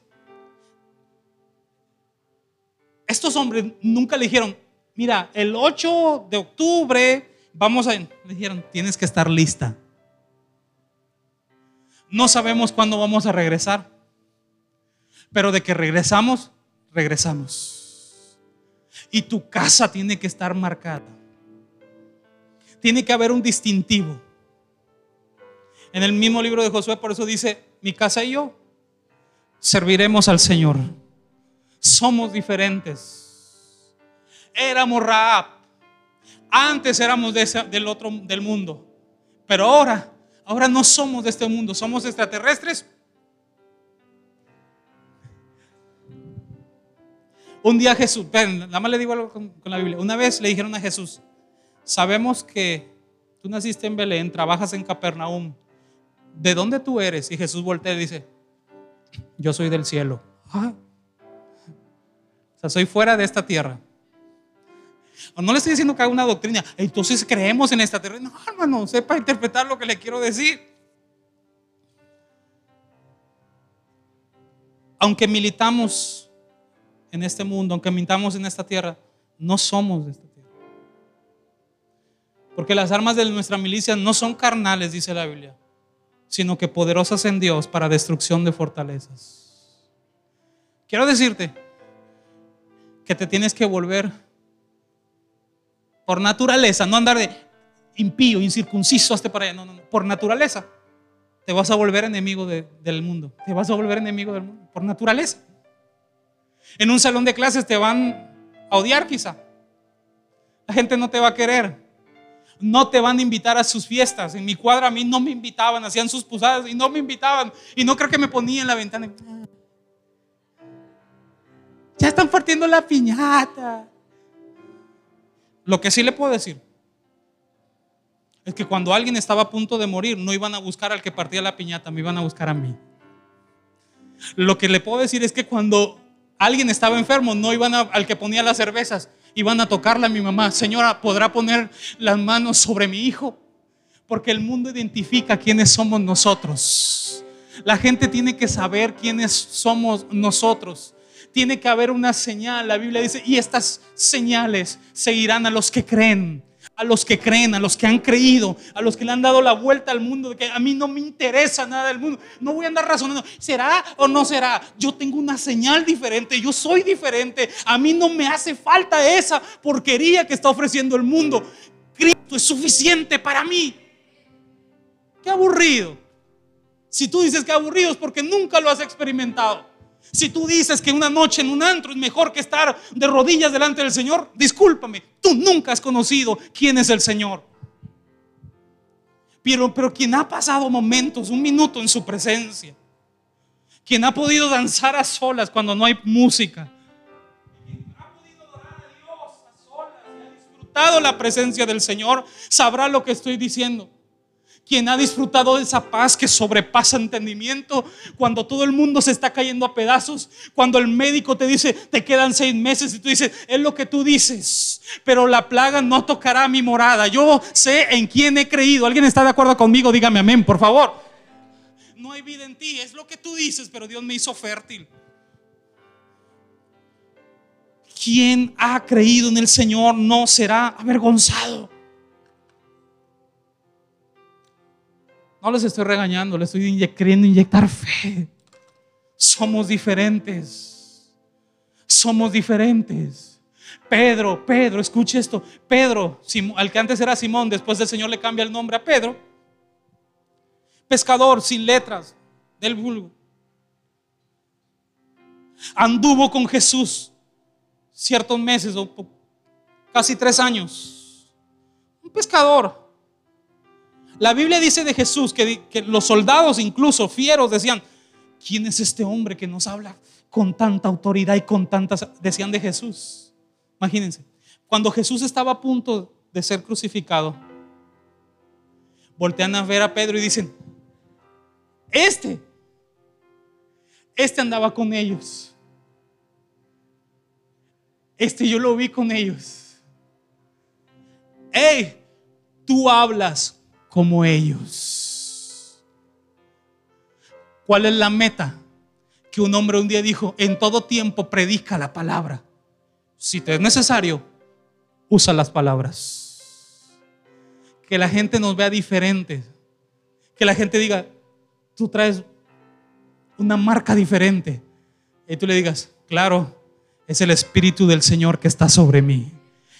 Estos hombres nunca le dijeron, mira, el 8 de octubre vamos a... Le dijeron, tienes que estar lista. No sabemos cuándo vamos a regresar, pero de que regresamos, regresamos. Y tu casa tiene que estar marcada. Tiene que haber un distintivo. En el mismo libro de Josué, por eso dice, mi casa y yo serviremos al Señor. Somos diferentes. Éramos Raab. Antes éramos del otro del mundo. Pero ahora, ahora no somos de este mundo, somos extraterrestres. Un día Jesús, nada más le digo algo con la Biblia. Una vez le dijeron a Jesús, sabemos que tú naciste en Belén, trabajas en Capernaum. ¿De dónde tú eres? Y Jesús voltea y dice, yo soy del cielo. Ah. O sea, soy fuera de esta tierra. No le estoy diciendo que haga una doctrina. Entonces creemos en esta tierra. No, hermano, sepa interpretar lo que le quiero decir. Aunque militamos en este mundo, aunque militamos en esta tierra, no somos de esta tierra. Porque las armas de nuestra milicia no son carnales, dice la Biblia sino que poderosas en Dios para destrucción de fortalezas. Quiero decirte que te tienes que volver por naturaleza, no andar de impío, incircunciso hasta para allá, no, no, no, por naturaleza. Te vas a volver enemigo del mundo, te vas a volver enemigo del mundo, por naturaleza. En un salón de clases te van a odiar quizá. La gente no te va a querer no te van a invitar a sus fiestas. En mi cuadra a mí no me invitaban, hacían sus posadas y no me invitaban. Y no creo que me ponía en la ventana. Ya están partiendo la piñata. Lo que sí le puedo decir es que cuando alguien estaba a punto de morir, no iban a buscar al que partía la piñata, me iban a buscar a mí. Lo que le puedo decir es que cuando alguien estaba enfermo, no iban al que ponía las cervezas, y van a tocarle a mi mamá. Señora, ¿podrá poner las manos sobre mi hijo? Porque el mundo identifica quiénes somos nosotros. La gente tiene que saber quiénes somos nosotros. Tiene que haber una señal. La Biblia dice, y estas señales seguirán a los que creen a los que creen, a los que han creído, a los que le han dado la vuelta al mundo, de que a mí no me interesa nada del mundo. No voy a andar razonando, ¿será o no será? Yo tengo una señal diferente, yo soy diferente. A mí no me hace falta esa porquería que está ofreciendo el mundo. Cristo es suficiente para mí. Qué aburrido. Si tú dices que aburrido es porque nunca lo has experimentado. Si tú dices que una noche en un antro es mejor que estar de rodillas delante del Señor, discúlpame, tú nunca has conocido quién es el Señor. Pero, pero quien ha pasado momentos, un minuto en su presencia, quien ha podido danzar a solas cuando no hay música, quien ha podido adorar a Dios a solas y ha disfrutado la presencia del Señor, sabrá lo que estoy diciendo quien ha disfrutado de esa paz que sobrepasa entendimiento, cuando todo el mundo se está cayendo a pedazos, cuando el médico te dice, te quedan seis meses y tú dices, es lo que tú dices, pero la plaga no tocará mi morada. Yo sé en quién he creído. ¿Alguien está de acuerdo conmigo? Dígame amén, por favor. No hay vida en ti, es lo que tú dices, pero Dios me hizo fértil. Quien ha creído en el Señor no será avergonzado. No les estoy regañando, les estoy queriendo inyectar fe. Somos diferentes. Somos diferentes. Pedro, Pedro, escuche esto. Pedro, al que antes era Simón, después el Señor le cambia el nombre a Pedro. Pescador sin letras del vulgo. Anduvo con Jesús ciertos meses o casi tres años. Un pescador. La Biblia dice de Jesús que, los soldados, incluso fieros, decían, ¿quién es este hombre que nos habla con tanta autoridad y con tantas... Decían de Jesús. Imagínense, cuando Jesús estaba a punto de ser crucificado, voltean a ver a Pedro y dicen, este, este andaba con ellos. Este yo lo vi con ellos. Hey, tú hablas como ellos. ¿Cuál es la meta? Que un hombre un día dijo, en todo tiempo predica la palabra. Si te es necesario, usa las palabras. Que la gente nos vea diferentes. Que la gente diga, tú traes una marca diferente. Y tú le digas, claro, es el Espíritu del Señor que está sobre mí.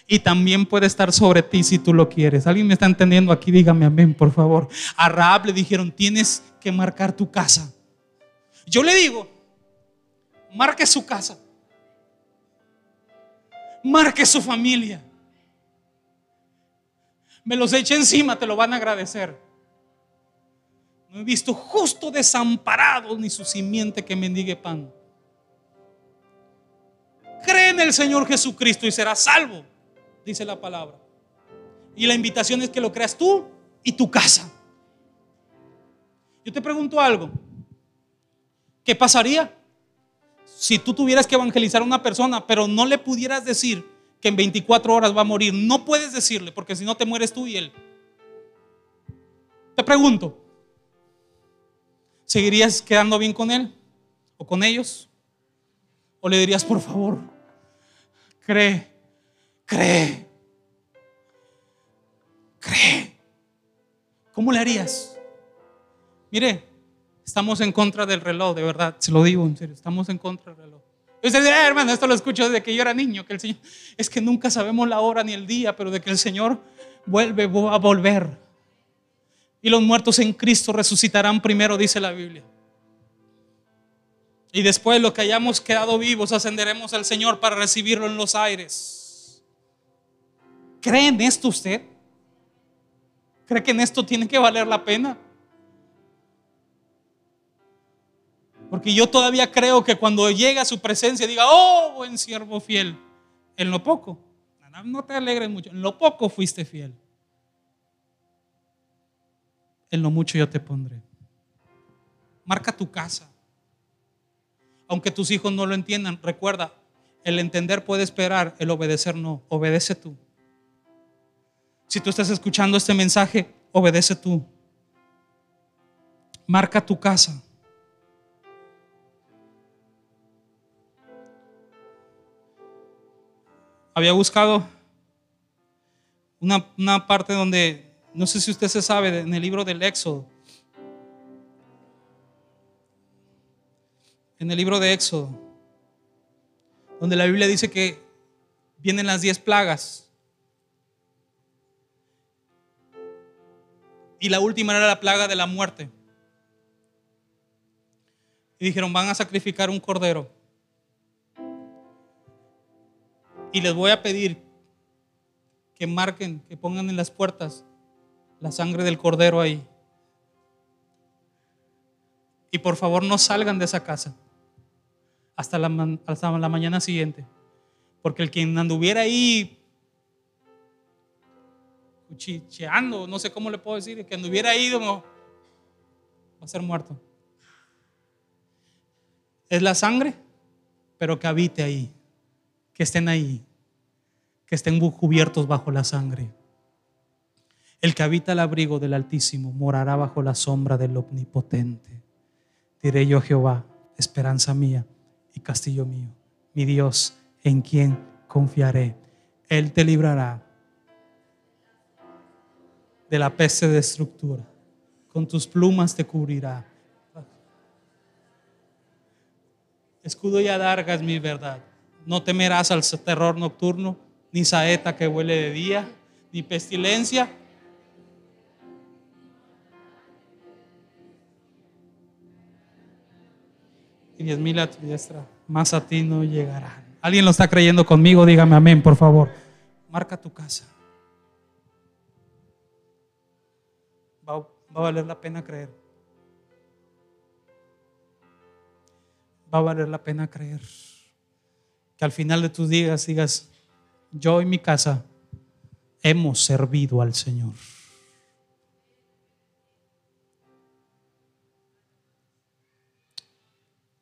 Y también puede estar sobre ti si tú lo quieres. ¿Alguien me está entendiendo aquí? Dígame amén, por favor. A Raab le dijeron, tienes que marcar tu casa. Yo le digo, marque su casa. Marque su familia. Me los eche encima, te lo van a agradecer. No he visto justo desamparado ni su simiente que mendigue pan. Cree en el Señor Jesucristo y serás salvo, dice la palabra. Y la invitación es que lo creas tú y tu casa. Yo te pregunto algo. ¿Qué pasaría si tú tuvieras que evangelizar a una persona, pero no le pudieras decir que en 24 horas va a morir? No puedes decirle, porque si no te mueres tú y él. Te pregunto, ¿seguirías quedando bien con él o con ellos? ¿O le dirías, por favor, cree, cree, cree? ¿Cómo le harías? Mire, estamos en contra del reloj, de verdad, se lo digo en serio, estamos en contra del reloj. Usted dice, eh, hermano, esto lo escucho desde que yo era niño, que el Señor, es que nunca sabemos la hora ni el día, pero de que el Señor vuelve a volver. Y los muertos en Cristo resucitarán primero, dice la Biblia. Y después los que hayamos quedado vivos ascenderemos al Señor para recibirlo en los aires. ¿Cree en esto usted? ¿Cree que en esto tiene que valer la pena? Porque yo todavía creo que cuando llega a su presencia diga, oh, buen siervo fiel, en lo poco, no te alegres mucho, en lo poco fuiste fiel. En lo mucho yo te pondré. Marca tu casa aunque tus hijos no lo entiendan, recuerda, el entender puede esperar, el obedecer no. Obedece tú. Si tú estás escuchando este mensaje, obedece tú. Marca tu casa. Había buscado una, una parte donde, no sé si usted se sabe, en el libro del Éxodo en el libro de Éxodo, donde la Biblia dice que vienen las diez plagas. Y la última era la plaga de la muerte. Y dijeron, van a sacrificar un cordero. Y les voy a pedir que marquen, que pongan en las puertas la sangre del cordero ahí. Y por favor no salgan de esa casa hasta la, la mañana siguiente. Porque el quien anduviera ahí cuchicheando, no sé cómo le puedo decir, que anduviera ahí va a ser muerto. Es la sangre, pero que habite ahí, que estén ahí, que estén cubiertos bajo la sangre. El que habita el abrigo del Altísimo morará bajo la sombra del Omnipotente. Diré yo Jehová, esperanza mía y castillo mío, mi Dios, en quien confiaré. Él te librará de la peste de estructura. Con tus plumas te cubrirá. Escudo y adarga es mi verdad. No temerás al terror nocturno, ni saeta que huele de día, ni pestilencia y diez mil a tu diestra, más a ti no llegarán. ¿Alguien lo está creyendo conmigo? Dígame amén, por favor. marca tu casa. Va a valer la pena creer. Va a valer la pena creer. Que al final de tus días digas, yo y mi casa hemos servido al Señor.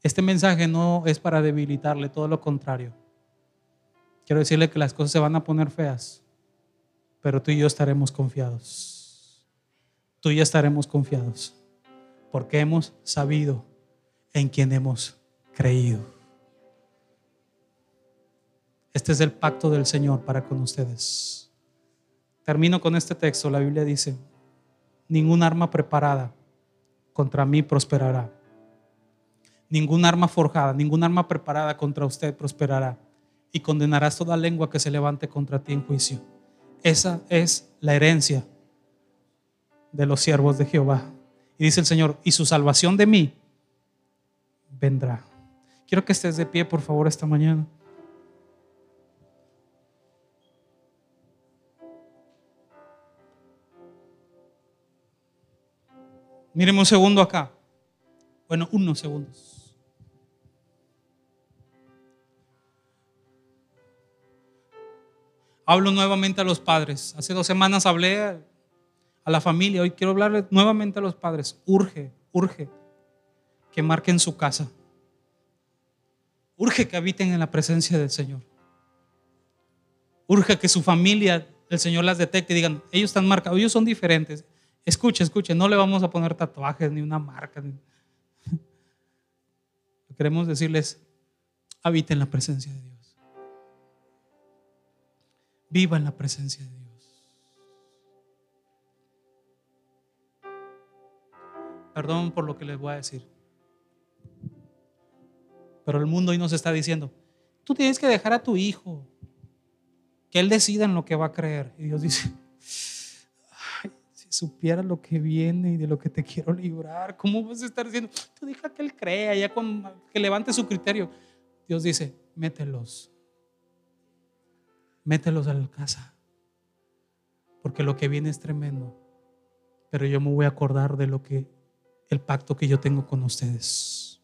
Este mensaje no es para debilitarle, todo lo contrario. Quiero decirle que las cosas se van a poner feas, pero tú y yo estaremos confiados. Tú y estaremos confiados, porque hemos sabido en quien hemos creído. Este es el pacto del Señor para con ustedes. Termino con este texto. La Biblia dice, ningún arma preparada contra mí prosperará ningún arma forjada, ningún arma preparada contra usted prosperará y condenarás toda lengua que se levante contra ti en juicio. Esa es la herencia de los siervos de Jehová. Y dice el Señor, y su salvación de mí vendrá. Quiero que estés de pie, por favor, esta mañana. Miren un segundo acá. Bueno, unos segundos. Hablo nuevamente a los padres. Hace dos semanas hablé a la familia. Hoy quiero hablarle nuevamente a los padres. Urge, urge que marquen su casa. Urge que habiten en la presencia del Señor. Urge que su familia, el Señor las detecte y digan, ellos están marcados, ellos son diferentes. Escuche, escuche, no le vamos a poner tatuajes ni una marca. [laughs] Queremos decirles, habiten en la presencia de Dios. Viva en la presencia de Dios. Perdón por lo que les voy a decir. Pero el mundo hoy nos está diciendo, tú tienes que dejar a tu hijo, que él decida en lo que va a creer. Y Dios dice, si supieras lo que viene y de lo que te quiero librar, ¿cómo vas a estar diciendo? Tú deja que él crea, ya que levante su criterio. Dios dice, mételos mételos a la casa. Porque lo que viene es tremendo. Pero yo me voy a acordar de lo que, el pacto que yo tengo con ustedes.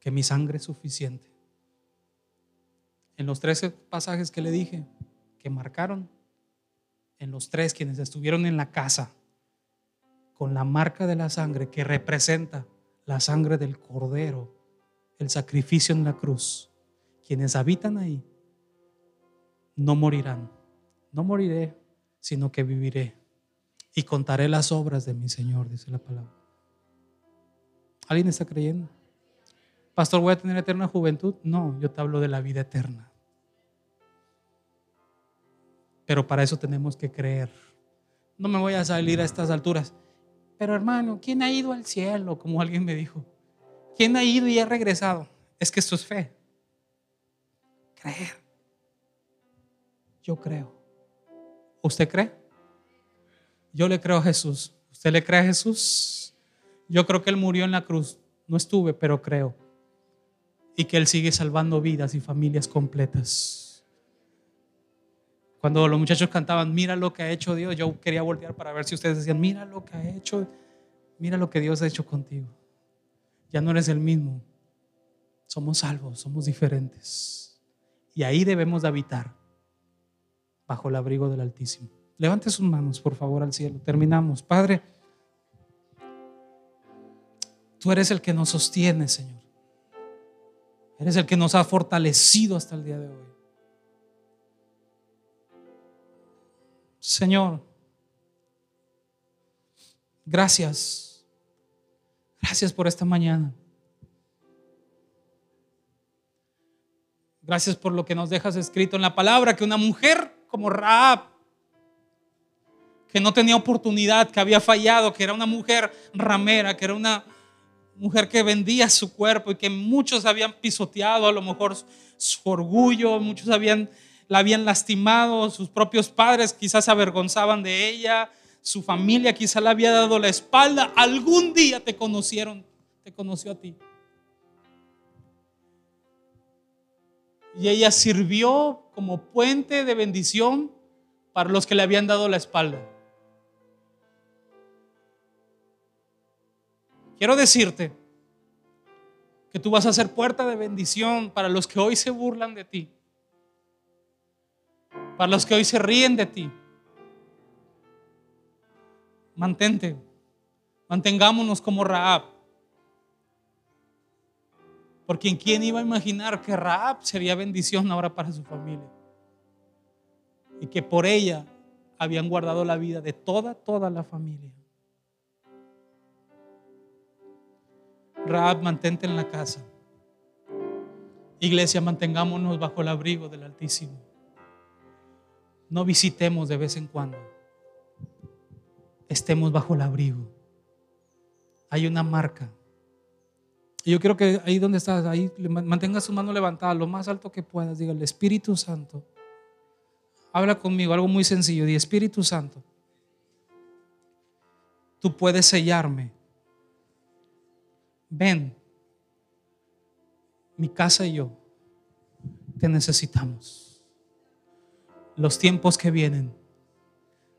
Que mi sangre es suficiente. En los 13 pasajes que le dije, que marcaron, en los tres quienes estuvieron en la casa, con la marca de la sangre que representa la sangre del cordero, el sacrificio en la cruz, quienes habitan ahí, no morirán. No moriré, sino que viviré y contaré las obras de mi Señor, dice la palabra. ¿Alguien está creyendo? Pastor, ¿voy a tener eterna juventud? No, yo te hablo de la vida eterna. Pero para eso tenemos que creer. No me voy a salir a estas alturas. Pero hermano, ¿quién ha ido al cielo? Como alguien me dijo. ¿Quién ha ido y ha regresado? Es que esto es fe. Creer. Yo creo. ¿Usted cree? Yo le creo a Jesús. ¿Usted le cree a Jesús? Yo creo que Él murió en la cruz. No estuve, pero creo. Y que Él sigue salvando vidas y familias completas. Cuando los muchachos cantaban, mira lo que ha hecho Dios, yo quería voltear para ver si ustedes decían, mira lo que ha hecho, mira lo que Dios ha hecho contigo. Ya no eres el mismo. Somos salvos, somos diferentes. Y ahí debemos de habitar bajo el abrigo del Altísimo. Levante sus manos, por favor, al cielo. Terminamos. Padre, tú eres el que nos sostiene, Señor. Eres el que nos ha fortalecido hasta el día de hoy. Señor, gracias. Gracias por esta mañana. Gracias por lo que nos dejas escrito en la palabra, que una mujer como Raab, que no tenía oportunidad, que había fallado, que era una mujer ramera, que era una mujer que vendía su cuerpo y que muchos habían pisoteado a lo mejor su orgullo, muchos habían, la habían lastimado, sus propios padres quizás se avergonzaban de ella, su familia quizás le había dado la espalda, algún día te conocieron, te conoció a ti. Y ella sirvió como puente de bendición para los que le habían dado la espalda. Quiero decirte que tú vas a ser puerta de bendición para los que hoy se burlan de ti, para los que hoy se ríen de ti. Mantente, mantengámonos como Raab. Porque en quién iba a imaginar que Raab sería bendición ahora para su familia. Y que por ella habían guardado la vida de toda, toda la familia. Raab, mantente en la casa. Iglesia, mantengámonos bajo el abrigo del Altísimo. No visitemos de vez en cuando. Estemos bajo el abrigo. Hay una marca. Y yo quiero que ahí donde estás, ahí mantenga su mano levantada lo más alto que puedas. Diga, el Espíritu Santo. Habla conmigo, algo muy sencillo. Di, Espíritu Santo. Tú puedes sellarme ven, mi casa y yo te necesitamos. Los tiempos que vienen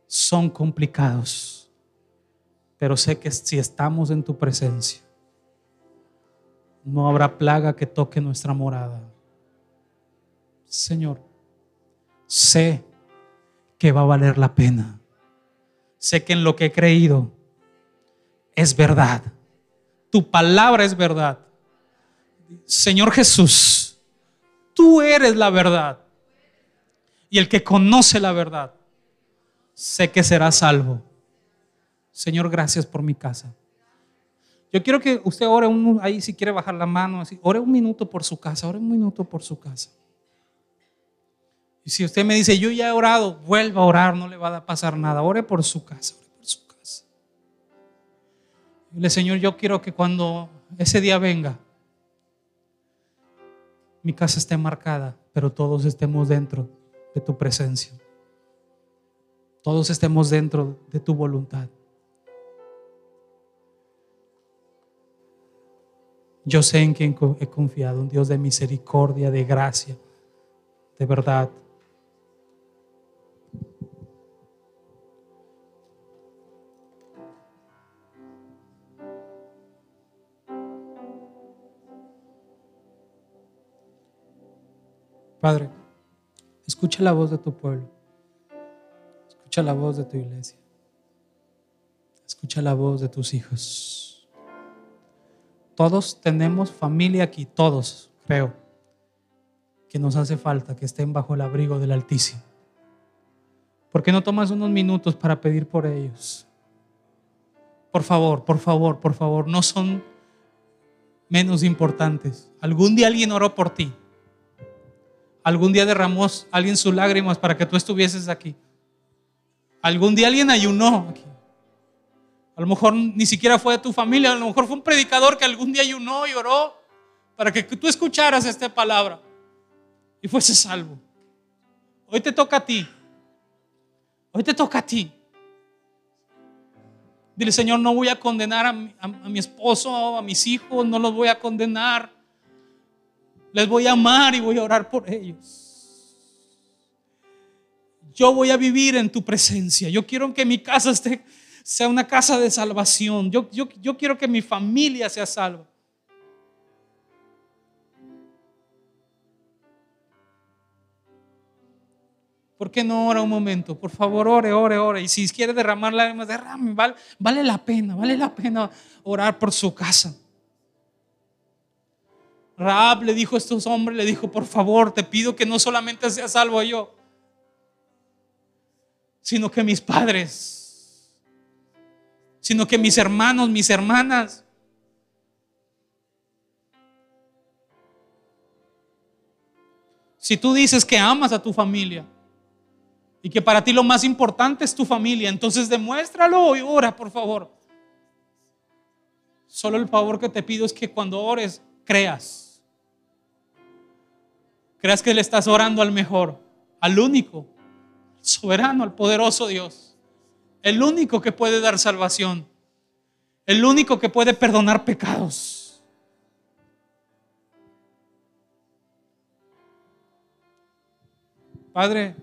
son complicados, pero sé que si estamos en tu presencia, no habrá plaga que toque nuestra morada. Señor, sé que va a valer la pena. Sé que en lo que he creído es verdad tu palabra es verdad. Señor Jesús, tú eres la verdad. Y el que conoce la verdad, sé que será salvo. Señor, gracias por mi casa. Yo quiero que usted ore un, ahí si quiere bajar la mano, así, ore un minuto por su casa, ore un minuto por su casa. Y si usted me dice, yo ya he orado, vuelva a orar, no le va a pasar nada. Ore por su casa. Dile, Señor, yo quiero que cuando ese día venga, mi casa esté marcada, pero todos estemos dentro de tu presencia. Todos estemos dentro de tu voluntad. Yo sé en quién he confiado, un Dios de misericordia, de gracia, de verdad. Padre, escucha la voz de tu pueblo. Escucha la voz de tu iglesia. Escucha la voz de tus hijos. Todos tenemos familia aquí, todos, creo, que nos hace falta que estén bajo el abrigo del Altísimo. ¿Por qué no tomas unos minutos para pedir por ellos? Por favor, por favor, por favor, no son menos importantes. Algún día alguien oró por ti. Algún día derramó alguien sus lágrimas para que tú estuvieses aquí. Algún día alguien ayunó aquí. A lo mejor ni siquiera fue de tu familia, a lo mejor fue un predicador que algún día ayunó y oró para que tú escucharas esta palabra y fuese salvo. Hoy te toca a ti. Hoy te toca a ti. Dile, Señor, no voy a condenar a mi, a mi esposo, a mis hijos, no los voy a condenar. Les voy a amar y voy a orar por ellos. Yo voy a vivir en tu presencia. Yo quiero que mi casa esté, sea una casa de salvación. Yo, quiero que mi familia sea salva. ¿Por qué no ora un momento? Por favor, ore, ore, ore. Y si quiere derramar lágrimas, derrame. Vale la pena, vale la pena orar por su casa. Raab le dijo a estos hombres, le dijo, por favor, te pido que no solamente sea salvo yo, sino que mis padres, sino que mis hermanos, mis hermanas. Si tú dices que amas a tu familia y que para ti lo más importante es tu familia, entonces demuéstralo y ora, por favor. Solo el favor que te pido es que cuando ores, creas creas que le estás orando al mejor, al único, al soberano, al poderoso Dios. El único que puede dar salvación. El único que puede perdonar pecados. Padre,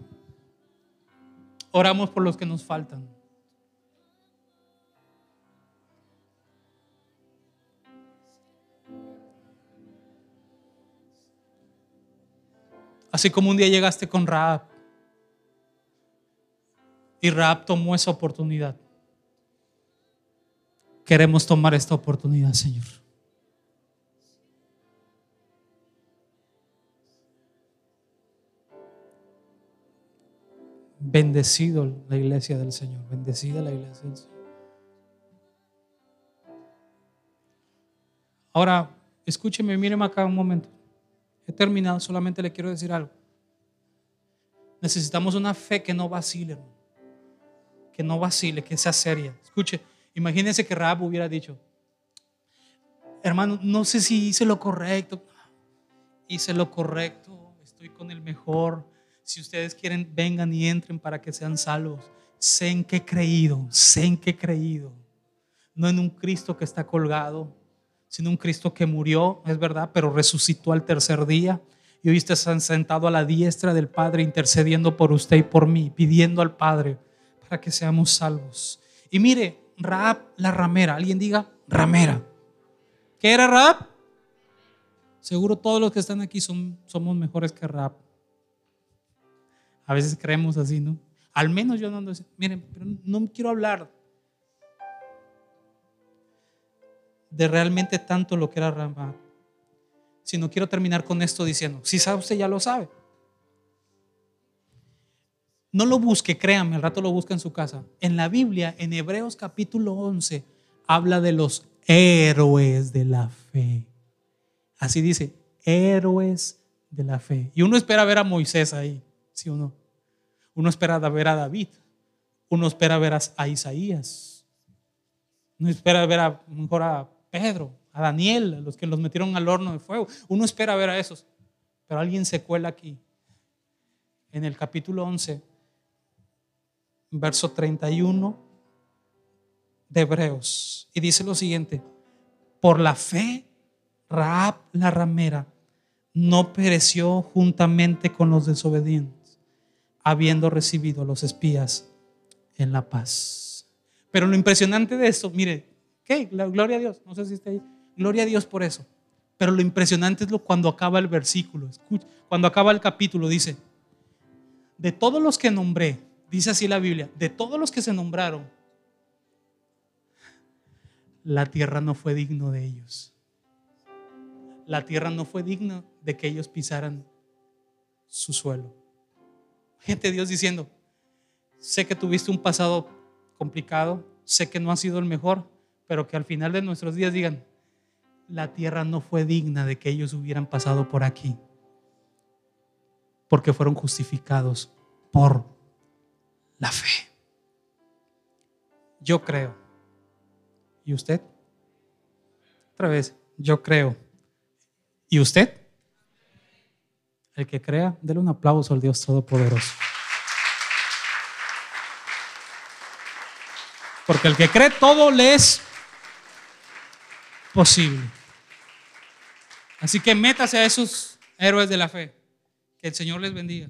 oramos por los que nos faltan. Así como un día llegaste con Raab y Raab tomó esa oportunidad. Queremos tomar esta oportunidad, Señor. Bendecido la iglesia del Señor, bendecida la iglesia del Señor. Ahora, escúcheme, míreme acá un momento. He terminado, solamente le quiero decir algo. Necesitamos una fe que no vacile, Que no vacile, que sea seria. Escuche, imagínense que Raab hubiera dicho, hermano, no sé si hice lo correcto. Hice lo correcto, estoy con el mejor. Si ustedes quieren, vengan y entren para que sean salvos. Sé en qué he creído, sé en qué he creído. No en un Cristo que está colgado, sino un Cristo que murió, es verdad, pero resucitó al tercer día. Y hoy está sentado a la diestra del Padre intercediendo por usted y por mí, pidiendo al Padre para que seamos salvos. Y mire, Raab la ramera, alguien diga ramera. ¿Qué era Raab? Seguro todos los que están aquí son, somos mejores que Raab. A veces creemos así, ¿no? Al menos yo no ando Miren, pero no quiero hablar de realmente tanto lo que era Ramá, sino quiero terminar con esto diciendo, si sabe usted ya lo sabe. No lo busque, créame, al rato lo busca en su casa. En la Biblia, en Hebreos capítulo 11, habla de los héroes de la fe. Así dice, héroes de la fe. Y uno espera ver a Moisés ahí, ¿sí o no? Uno espera ver a David. Uno espera ver a Isaías. Uno espera ver a, mejor a Pedro, a Daniel, los que los metieron al horno de fuego. Uno espera ver a esos, pero alguien se cuela aquí. En el capítulo 11, verso 31 de Hebreos, y dice lo siguiente, por la fe, Raab la ramera no pereció juntamente con los desobedientes, habiendo recibido los espías en la paz. Pero lo impresionante de esto, mire, ¿Qué? Gloria a Dios. No sé si está ahí. Gloria a Dios por eso. Pero lo impresionante es lo cuando acaba el versículo. cuando acaba el capítulo dice, de todos los que nombré, dice así la Biblia, de todos los que se nombraron, la tierra no fue digno de ellos. La tierra no fue digna de que ellos pisaran su suelo. Gente, Dios diciendo, sé que tuviste un pasado complicado, sé que no ha sido el mejor, pero que al final de nuestros días digan, la tierra no fue digna de que ellos hubieran pasado por aquí, porque fueron justificados por la fe. Yo creo. ¿Y usted? Otra vez, yo creo. ¿Y usted? El que crea, déle un aplauso al Dios Todopoderoso. Porque el que cree todo le es posible. Así que métase a esos héroes de la fe. Que el Señor les bendiga.